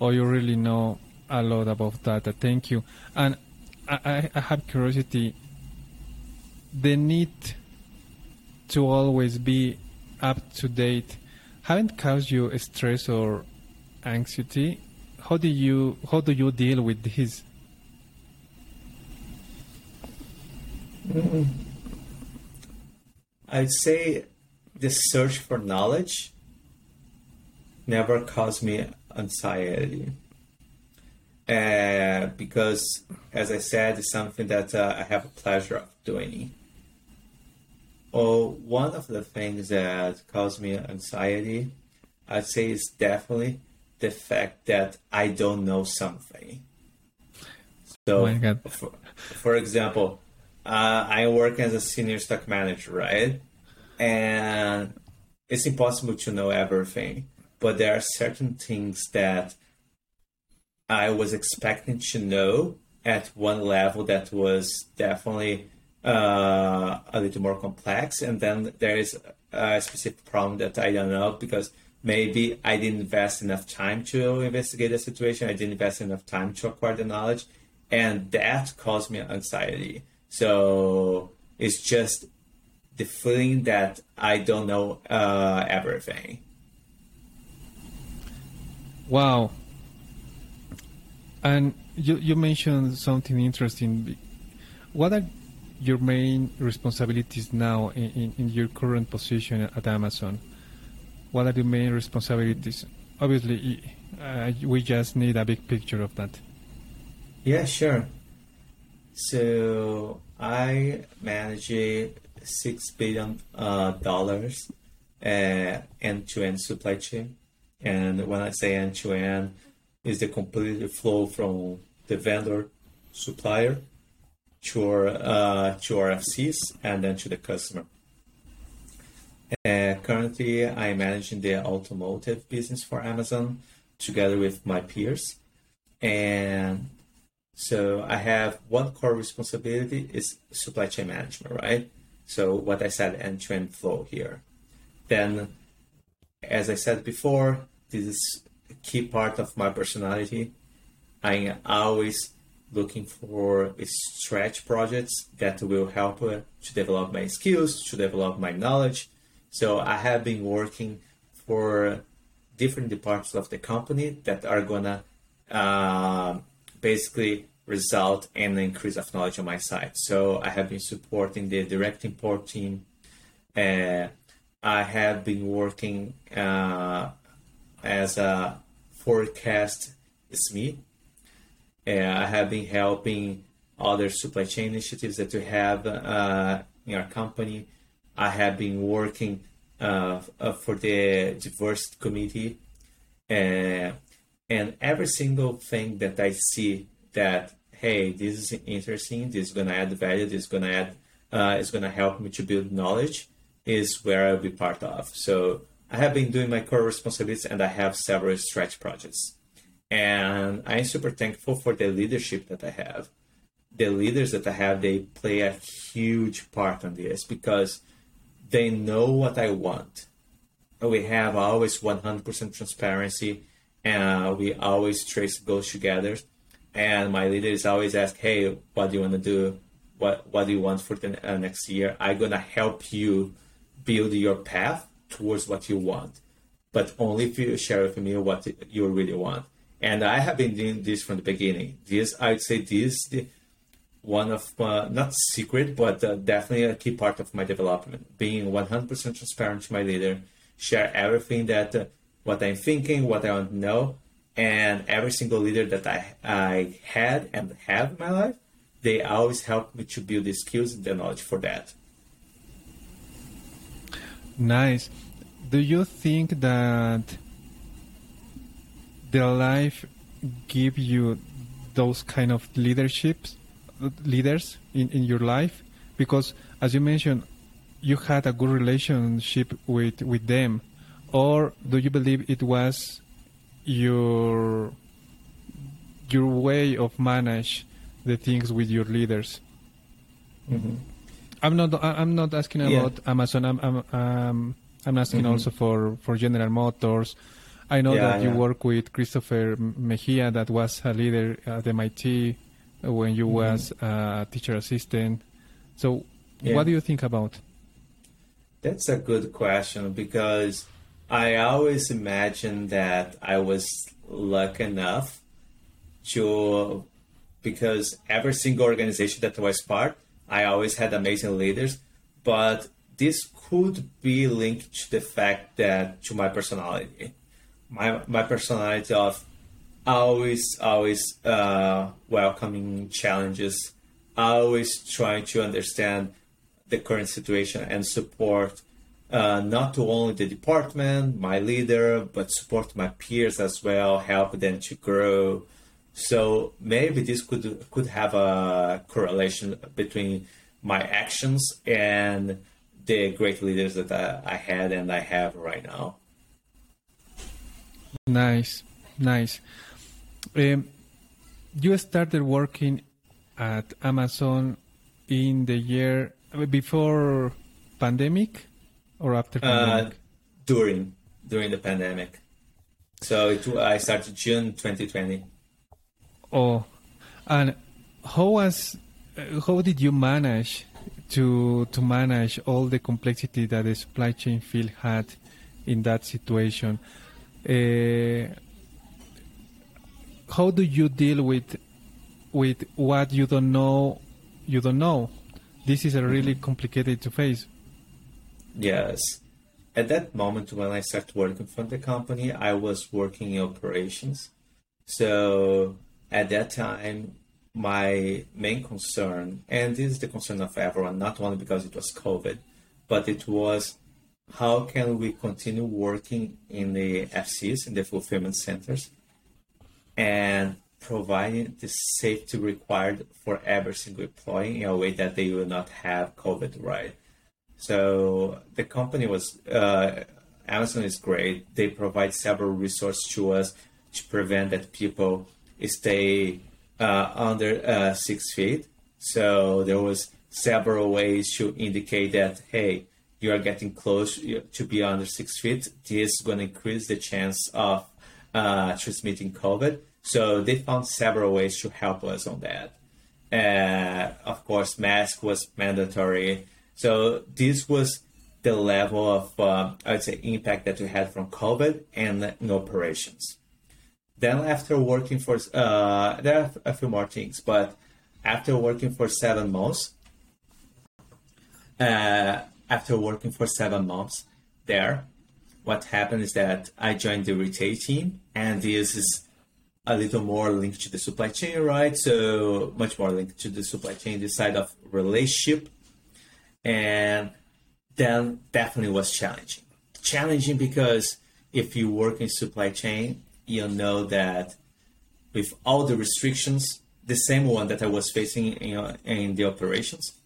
Oh, you really know a lot about that. Thank you. And I, I have curiosity. The need to always be up to date haven't caused you stress or anxiety. How do you how do you deal with this? I'd say the search for knowledge never caused me anxiety uh, because, as I said, it's something that uh, I have a pleasure of doing. Oh, one of the things that cause me anxiety, I'd say, is definitely the fact that I don't know something. So, oh for, for, example, uh, I work as a senior stock manager, right? And it's impossible to know everything, but there are certain things that I was expecting to know at one level that was definitely uh, a little more complex, and then there is a specific problem that I don't know because maybe I didn't invest enough time to investigate the situation. I didn't invest enough time to acquire the knowledge, and that caused me anxiety. So it's just the feeling that I don't know uh, everything. Wow. And you, you mentioned something interesting. What are your main responsibilities now in, in, in your current position at Amazon? What are the main responsibilities? Obviously, uh, we just need a big picture of that. Yeah, sure. So I manage six billion uh, dollars uh, end-to-end supply chain, and when I say end-to-end, is the complete flow from the vendor, supplier, to our uh, to our FCs, and then to the customer. Currently, I'm managing the automotive business for Amazon together with my peers, and so I have one core responsibility is supply chain management, right? So what I said, end-to-end flow here. Then, as I said before, this is a key part of my personality. I'm always looking for stretch projects that will help to develop my skills, to develop my knowledge. So I have been working for different departments of the company that are gonna uh, basically result in an increase of knowledge on my side. So I have been supporting the direct import team. Uh, I have been working uh, as a forecast SME. Uh, I have been helping other supply chain initiatives that we have uh, in our company. I have been working uh, uh, for the diversity committee. and every single thing that I see that hey, this is interesting, this is gonna add value, this is gonna add, uh, it's gonna help me to build knowledge, is where I'll be part of. So I have been doing my core responsibilities and I have several stretch projects. And I'm super thankful for the leadership that I have. The leaders that I have, they play a huge part on this because they know what I want. We have always 100% transparency and we always trace goals together and my leaders always ask, "Hey, what do you want to do? What What do you want for the uh, next year? I'm gonna help you build your path towards what you want, but only if you share with me what you really want." And I have been doing this from the beginning. This I'd say this the one of uh, not secret, but uh, definitely a key part of my development. Being 100% transparent to my leader, share everything that uh, what I'm thinking, what I want to know, and every single leader that I, I had and have in my life, they always helped me to build the skills and the knowledge for that. Nice. Do you think that their life give you those kind of leaderships leaders in, in your life? Because as you mentioned, you had a good relationship with, with them. Or do you believe it was your your way of manage the things with your leaders. Mm-hmm. I'm not. I'm not asking about yeah. Amazon. I'm. I'm. Um, I'm asking mm-hmm. also for for General Motors. I know yeah, that you work with Christopher Mejia, that was a leader at MIT when you mm-hmm. was a teacher assistant. So, what do you think about? That's a good question because I always imagined that I was lucky enough to, because every single organization that I was part, I always had amazing leaders, but this could be linked to the fact that to my personality, my my personality of always always uh, welcoming challenges, always trying to understand the current situation and support uh, not only the department, my leader, but support my peers as well, help them to grow. So maybe this could could have a correlation between my actions and the great leaders that I, I had and I have right now. Nice, nice. Um, you started working at Amazon in the year before pandemic or after Uh, pandemic? during during the pandemic. So it, I started June 2020. Oh, and how was uh, how did you manage to to manage all the complexity that the supply chain field had in that situation? Uh, how do you deal with with what you don't know? You don't know. This is a really complicated to face. Yes. At that moment when I started working for the company, I was working in operations. So at that time, my main concern, and this is the concern of everyone, not only because it was COVID, but it was how can we continue working in the FCs, in the fulfillment centers, and providing the safety required for every single employee in a way that they will not have COVID, right? So the company was uh, Amazon is great. They provide several resources to us to prevent that people stay uh, under uh, six feet. So there was several ways to indicate that hey, you are getting close to be under six feet. This is going to increase the chance of uh, transmitting COVID. So they found several ways to help us on that. Uh, of course, mask was mandatory. So this was the level of, uh, I would say, impact that we had from COVID and in operations. Then after working for, uh, there are a few more things, but after working for seven months, uh, after working for seven months there, what happened is that I joined the retail team, and this is a little more linked to the supply chain, right? So much more linked to the supply chain, the side of relationship, and then definitely was challenging. Challenging because if you work in supply chain, you know that with all the restrictions, the same one that I was facing in, in the operations,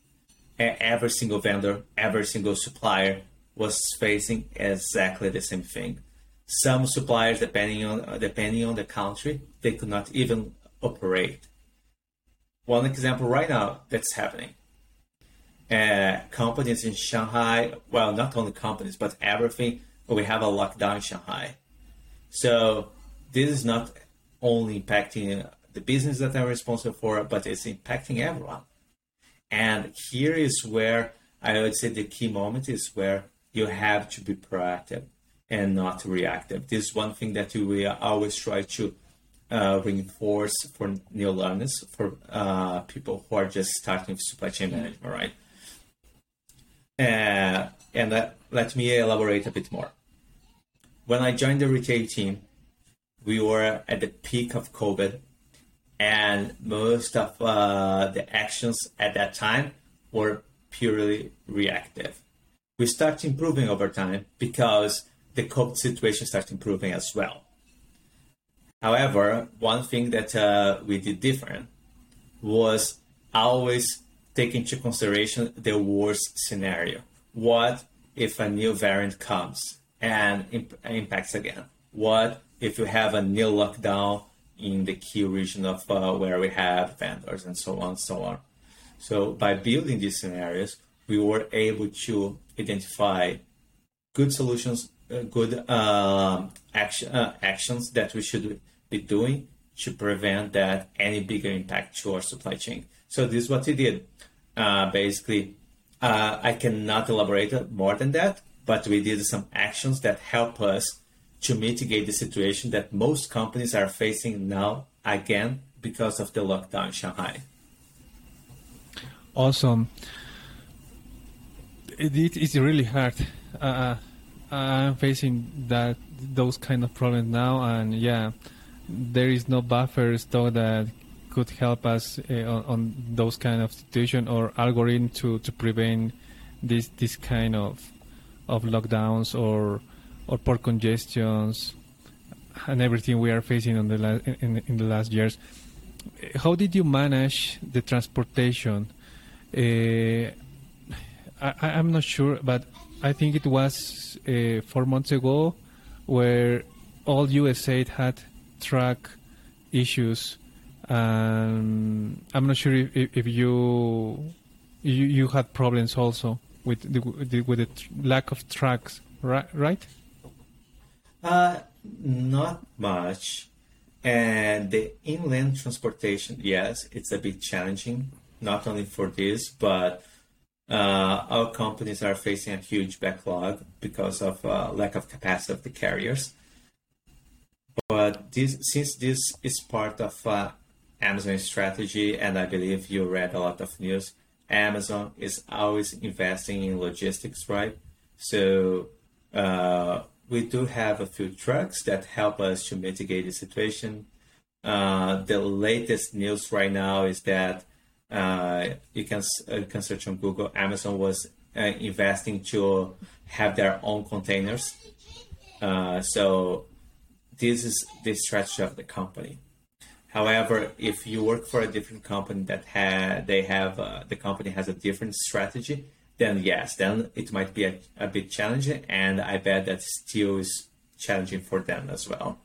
every single vendor, every single supplier was facing exactly the same thing. Some suppliers, depending on depending on the country, they could not even operate. One example right now that's happening. Uh, companies in Shanghai, well, not only companies, but everything, we have a lockdown in Shanghai. So this is not only impacting the business that I'm responsible for, but it's impacting everyone. And here is where I would say the key moment is where you have to be proactive and not reactive. This is one thing that we always try to uh, reinforce for new learners, for uh, people who are just starting supply chain management, right? Uh, and that, let me elaborate a bit more. When I joined the retail team, we were at the peak of COVID, and most of uh, the actions at that time were purely reactive. We start improving over time because the COVID situation starts improving as well. However, one thing that uh, we did different was always take into consideration the worst scenario. What if a new variant comes and imp- impacts again? What if you have a new lockdown in the key region of uh, where we have vendors and so on and so on? So by building these scenarios, we were able to identify good solutions, uh, good um, action, uh, actions that we should be doing to prevent that any bigger impact to our supply chain. So this is what we did. Uh, basically, uh, I cannot elaborate more than that, but we did some actions that help us to mitigate the situation that most companies are facing now again because of the lockdown in Shanghai. Awesome. It, it is really hard. Uh, I'm facing that those kind of problems now, and yeah, there is no buffer store that could help us uh, on, on, those kind of situation or algorithm to, to prevent this this kind of of lockdowns or or port congestions and everything we are facing on the la- in, in the last years. How did you manage the transportation? Uh, I, I'm not sure, but I think it was uh, four months ago where all USA had track issues. Um, I'm not sure if, if you you, you had problems also with the, with the lack of trucks, right? Right? Uh, not much. And the inland transportation, yes, it's a bit challenging, not only for this, but uh, our companies are facing a huge backlog because of uh, lack of capacity of the carriers. But this, since this is part of uh, Amazon's strategy, and I believe you read a lot of news, Amazon is always investing in logistics, right? So uh, we do have a few trucks that help us to mitigate the situation. Uh, the latest news right now is that uh, you can you can search on Google. Amazon was uh, investing to have their own containers. Uh, so this is the strategy of the company. However, if you work for a different company that had they have uh, the company has a different strategy, then yes, then it might be a, a bit challenging, and I bet that still is challenging for them as well.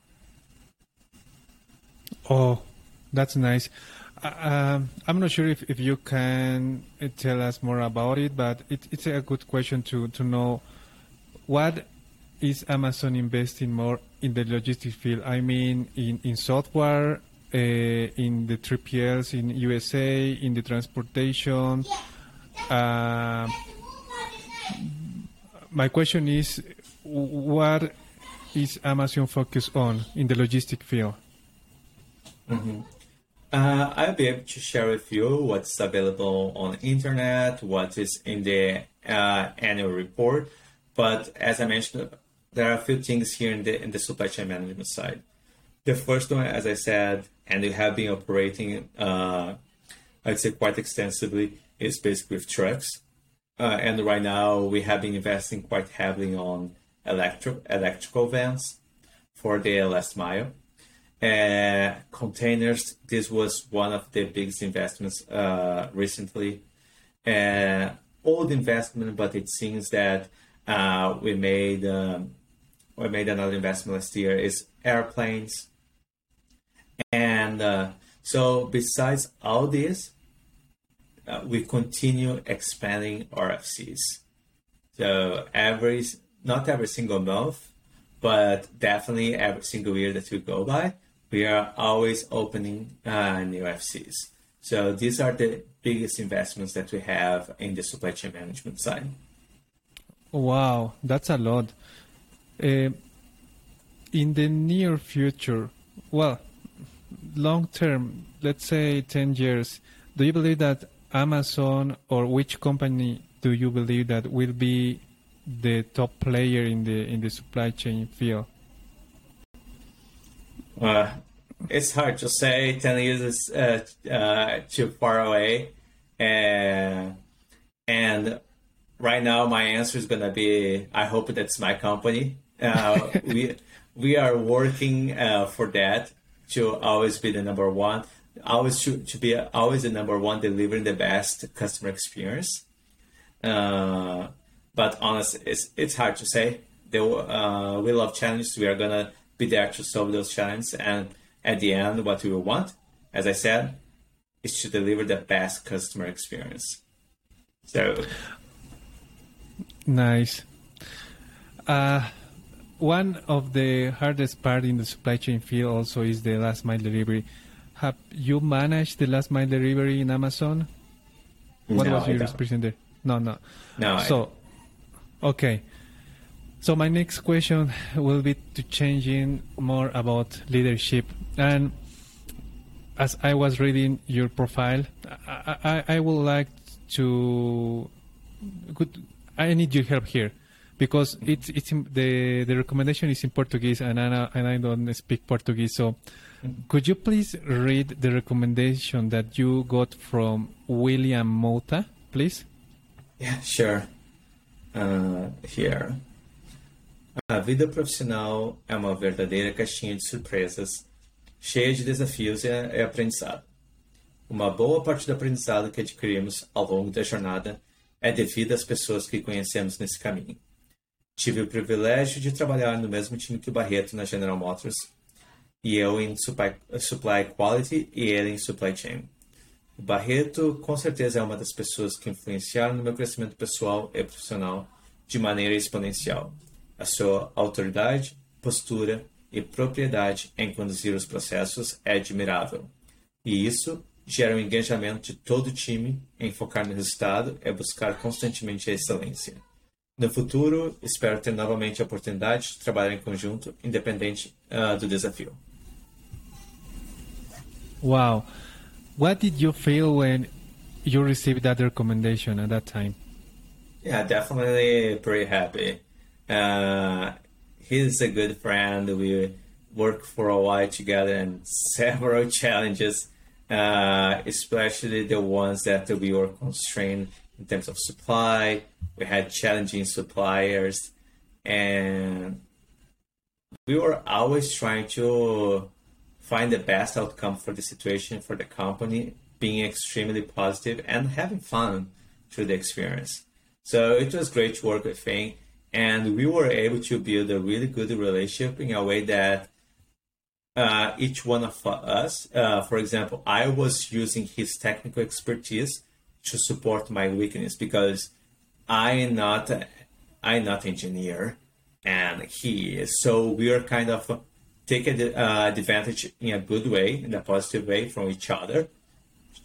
Oh, that's nice. Uh, I'm not sure if, if you can tell us more about it, but it, it's a good question to, to know what is Amazon investing more in the logistics field? I mean, in, in software, uh, in the 3PLs in USA, in the transportation. Uh, my question is, what is Amazon focused on in the logistic field? Mm-hmm. Uh, I'll be able to share with you what's available on internet, what is in the uh, annual report. But as I mentioned, there are a few things here in the in the supply chain management side. The first one, as I said, and we have been operating, uh, I'd say quite extensively, is basically with trucks. Uh, and right now we have been investing quite heavily on electro electrical vans for the last mile. Uh, containers, this was one of the biggest investments uh, recently. Uh, old investment, but it seems that uh, we made um, we made another investment last year is airplanes and uh, so, besides all this, uh, we continue expanding our FCs. So every, not every single month, but definitely every single year that we go by, we are always opening uh, new FCs. So these are the biggest investments that we have in the supply chain management side. Wow, that's a lot. Uh, in the near future, well, long term, let's say 10 years, do you believe that Amazon or which company do you believe that will be the top player in the in the supply chain field? Uh, it's hard to say. 10 years is uh, uh, too far away. Uh, and right now, my answer is going to be I hope that's my company. Uh, we, we are working uh, for that to always be the number one, always to, to be always the number one, delivering the best customer experience. Uh, but honestly, it's it's hard to say. The, uh, we love challenges. We are gonna be there to solve those challenges, and at the end, what we want, as I said, is to deliver the best customer experience. So nice. Uh, one of the hardest part in the supply chain field also is the last mile delivery. Have you managed the last mile delivery in Amazon? What no, was your experience there? No, no. No. So, okay. So my next question will be to changing more about leadership. And as I was reading your profile, I, I, I would like to. Could, I need your help here because it's it's the the recommendation is in Portuguese and I and I don't speak Portuguese. So, could you please read the recommendation that you got from William Mota, please? Yeah, sure. Uh, here. A vida profissional é uma verdadeira caixinha de surpresas, cheia de desafios e aprendizado. Uma boa parte do aprendizado que adquirimos ao longo da jornada é devido às pessoas que conhecemos nesse caminho. Tive o privilégio de trabalhar no mesmo time que o Barreto na General Motors, e eu em supply, supply Quality e ele em Supply Chain. Barreto com certeza é uma das pessoas que influenciaram no meu crescimento pessoal e profissional de maneira exponencial. A sua autoridade, postura e propriedade em conduzir os processos é admirável. E isso gera um engajamento de todo o time em focar no resultado e buscar constantemente a excelência. No futuro, espero ter novamente a oportunidade de trabalhar em conjunto, independente uh, do desafio. Wow. What did you feel when you received that recommendation at that time? Yeah, definitely pretty happy. Uh, he's a good friend. We worked for a while together and several challenges, uh, especially the ones that we were constrained in terms of supply. We had challenging suppliers, and we were always trying to find the best outcome for the situation for the company, being extremely positive and having fun through the experience. So it was great to work with Feng, and we were able to build a really good relationship in a way that uh, each one of us, uh, for example, I was using his technical expertise to support my weakness because I'm not I'm not engineer and he is. So we are kind of take uh, advantage in a good way, in a positive way from each other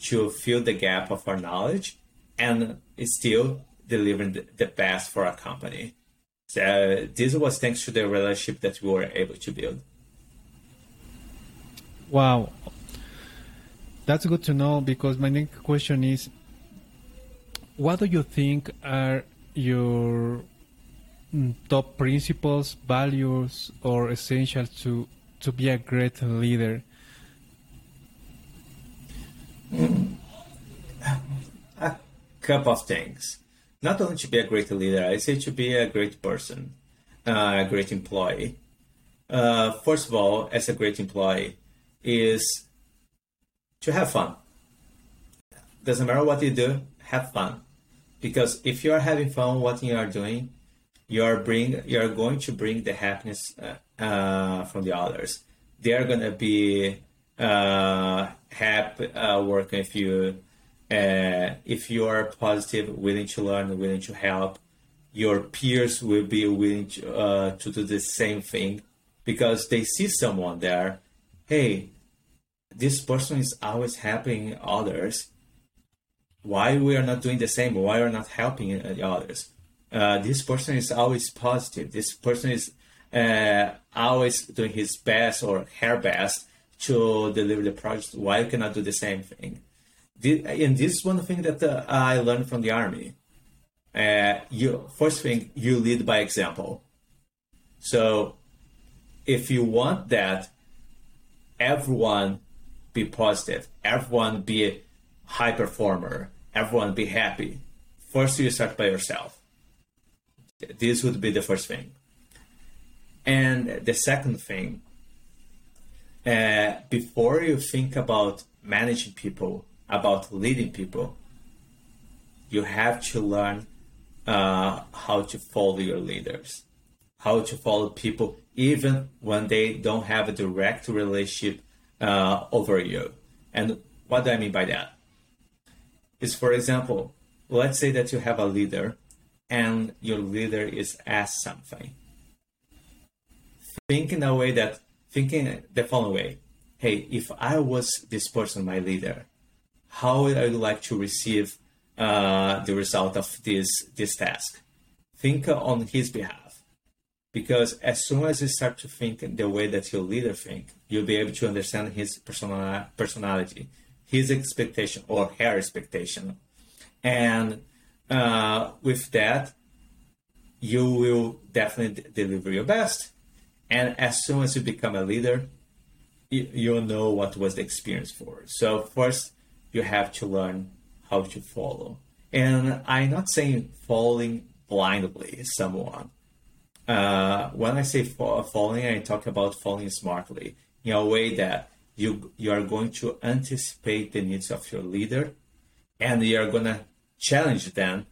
to fill the gap of our knowledge and still delivering the, best for our company. So this was thanks to the relationship that we were able to build. Wow. That's good to know because my next question is what do you think are your mm, top principles, values, or essentials to to be a great leader? A couple of things. Not only to be a great leader, I say to be a great person, uh, a great employee. Uh, first of all, as a great employee, is to have fun. Doesn't matter what you do, have fun. Because if you are having fun, what you are doing, you are bring you are going to bring the happiness uh, uh, from the others. They are gonna be uh, happy uh, working with you. Uh, if you are positive, willing to learn, willing to help, your peers will be willing to, uh, to do the same thing because they see someone there. Hey, this person is always helping others. Why we are not doing the same? Why are not helping the others? Uh, this person is always positive. This person is uh, always doing his best or her best to deliver the project. Why you cannot do the same thing? and this is one thing that uh, I learned from the army. Uh, you first thing you lead by example. So if you want that everyone be positive, everyone be a high performer, everyone be happy, first you start by yourself. This would be the first thing. And the second thing, uh, before you think about managing people, about leading people, you have to learn uh, how to follow your leaders, how to follow people even when they don't have a direct relationship uh, over you. And what do I mean by that? Is for example, let's say that you have a leader and your leader is asked something think in a way that thinking the following way. Hey if i was this person my leader how would i like to receive uh, the result of this this task? Think on his behalf. Because as soon as you start to think the way that your leader think you'll be able to understand his personal personality his expectation or her expectation. And uh, with that you will definitely deliver your best and as soon as you become a leader, you, you'll know what was the experience for. So first, you have to learn how to follow. And I'm not saying following blindly someone. Uh, when I say following, I talk about following smartly in a way that you you are going to anticipate the needs of your leader, and you are gonna challenge them,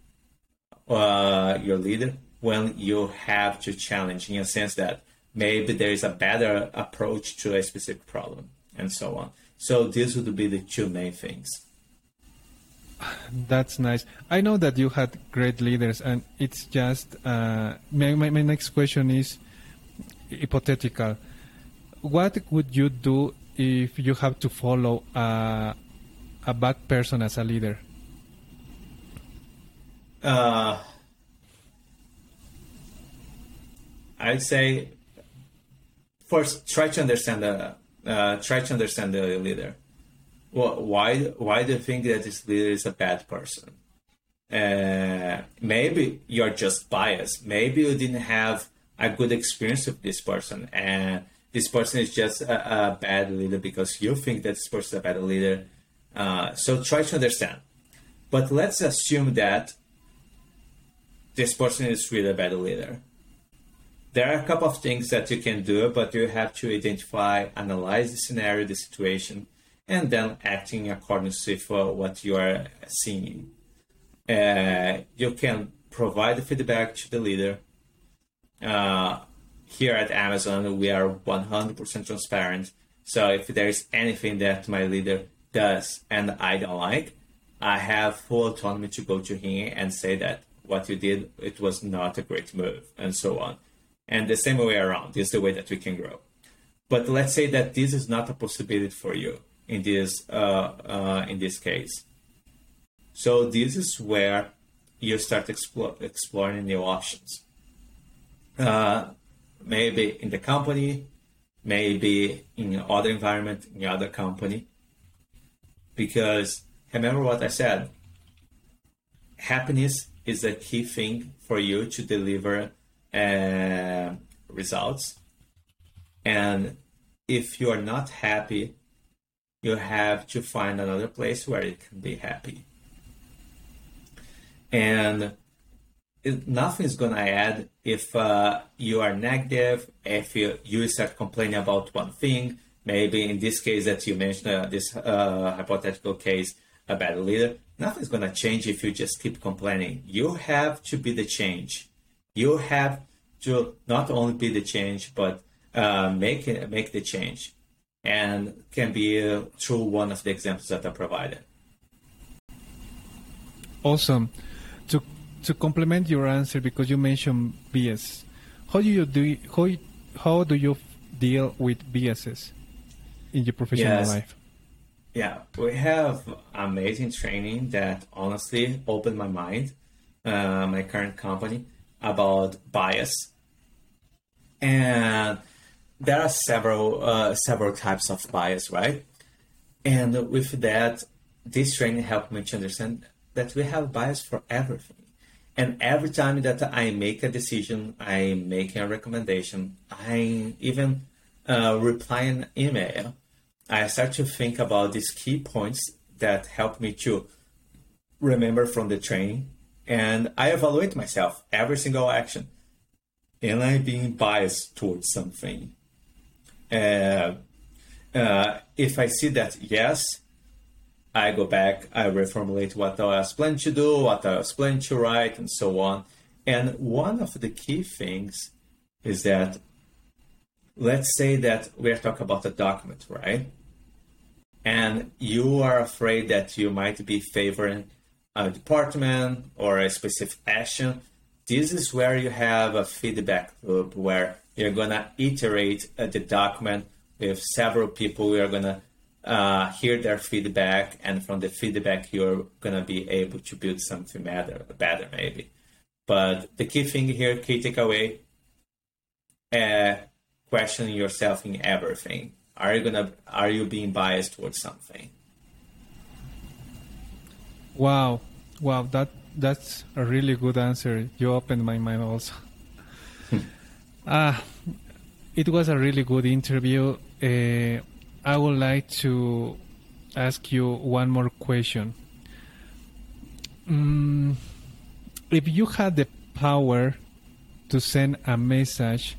uh, your leader, when you have to challenge in a sense that maybe there is a better approach to a specific problem and so on so these would be the two main things That's nice. I know that you had great leaders, and it's just uh, my, my, my next question is hypothetical. What would you do if you have to follow a, a bad person as a leader? Uh, I'd say first try to understand the uh, try to understand the leader. Well, why why do you think that this leader is a bad person? Uh, maybe you're just biased. Maybe you didn't have a good experience with this person, and this person is just a, a bad leader because you think that this person is a bad leader. Uh, so try to understand. But let's assume that this person is really a bad leader. There are a couple of things that you can do, but you have to identify, analyze the scenario, the situation, and then acting according with uh, what you are seeing. Uh, you can provide the feedback to the leader. Uh, here at Amazon, we are 100% transparent. So if there is anything that my leader does and I don't like, I have full autonomy to go to him and say that what you did, it was not a great move, and so on. And the same way around is the way that we can grow. But let's say that this is not a possibility for you in this uh, uh, in this case. So this is where you start explore, exploring new options. Uh, maybe in the company, maybe in other environment, in other company. Because remember what I said, happiness is a key thing for you to deliver uh, results. And if you are not happy, you have to find another place where you can be happy. And it, nothing's gonna add if uh, you are negative, if you, you start complaining about one thing, maybe in this case that you mentioned, uh, this uh, hypothetical case, a bad leader, nothing's gonna change if you just keep complaining. You have to be the change. You have to not only be the change, but uh, make make the change, and can be uh, through one of the examples that are provided. Awesome To to complement your answer, because you mentioned bias, how do you do how how do you deal with biases in your professional yes. life? Yeah, we have amazing training that honestly opened my mind, uh, my current company, about bias, and there are several uh, several types of bias, right? And with that, this training helped me to understand that we have bias for everything and every time that I make a decision, I make a recommendation, I even uh, reply an email, I start to think about these key points that help me to remember from the training. And I evaluate myself every single action. Am I being biased towards something? Uh, uh, if I see that yes, I go back, I reformulate what I was planning to do, what I was planning to write, and so on. And one of the key things is that, let's say that we're talking about a document, right? And you are afraid that you might be favoring a department or a specific action. This is where you have a feedback loop where you're to iterate the document with several people. You're to uh, hear their feedback, and from the feedback, you're gonna be able to build something better, better maybe. But the key thing here, key takeaway, uh, questioning yourself in everything. Are you gonna? Are you being biased towards something? Wow, wow, that that's a really good answer. You opened my mind also. Ah, uh, it was a really good interview. Uh, I would like to ask you one more question. Um, if you had the power to send a message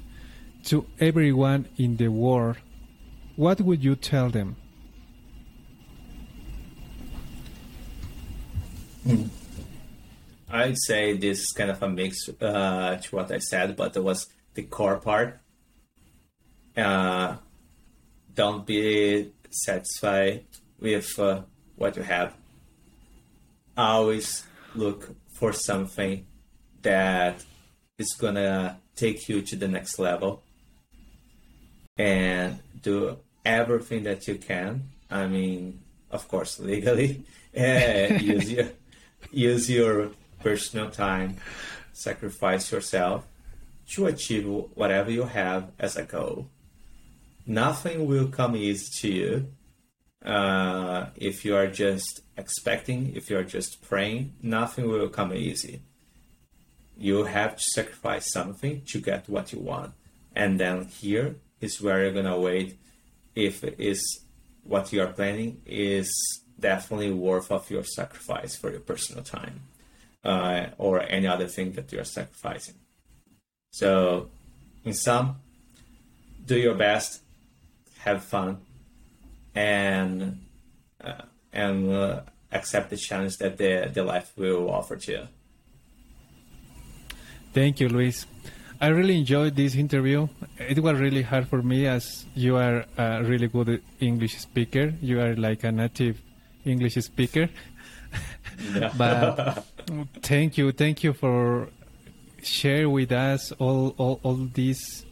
to everyone in the world, what would you tell them? I'd say this is kind of a mix uh, to what I said, but it was the core part. Uh, don't be satisfied with uh, what you have. always look for something that is gonna take you to the next level and do everything that you can. I mean, of course, legally, use your use your personal time, sacrifice yourself to achieve whatever you have as a goal. Nothing will come easy to you uh, if you are just expecting, if you are just praying. Nothing will come easy. You have to sacrifice something to get what you want, and then here is where you're gonna wait if is what you are planning is definitely worth of your sacrifice for your personal time uh, or any other thing that you are sacrificing. So, in sum, do your best, have fun, and uh, and uh, accept the challenge that the the life will offer to you. Thank you, Luiz. I really enjoyed this interview. It was really hard for me as you are a really good English speaker. You are like a native English speaker. Yeah. but thank you, thank you for share with us all, all, all this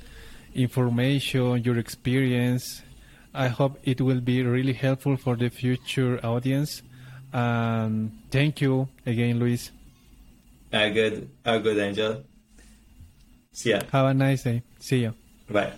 information, your experience. I hope it will be really helpful for the future audience. Um, thank you again, Luiz. A good, a good, Angel. See ya. Have a nice day. See ya. Bye.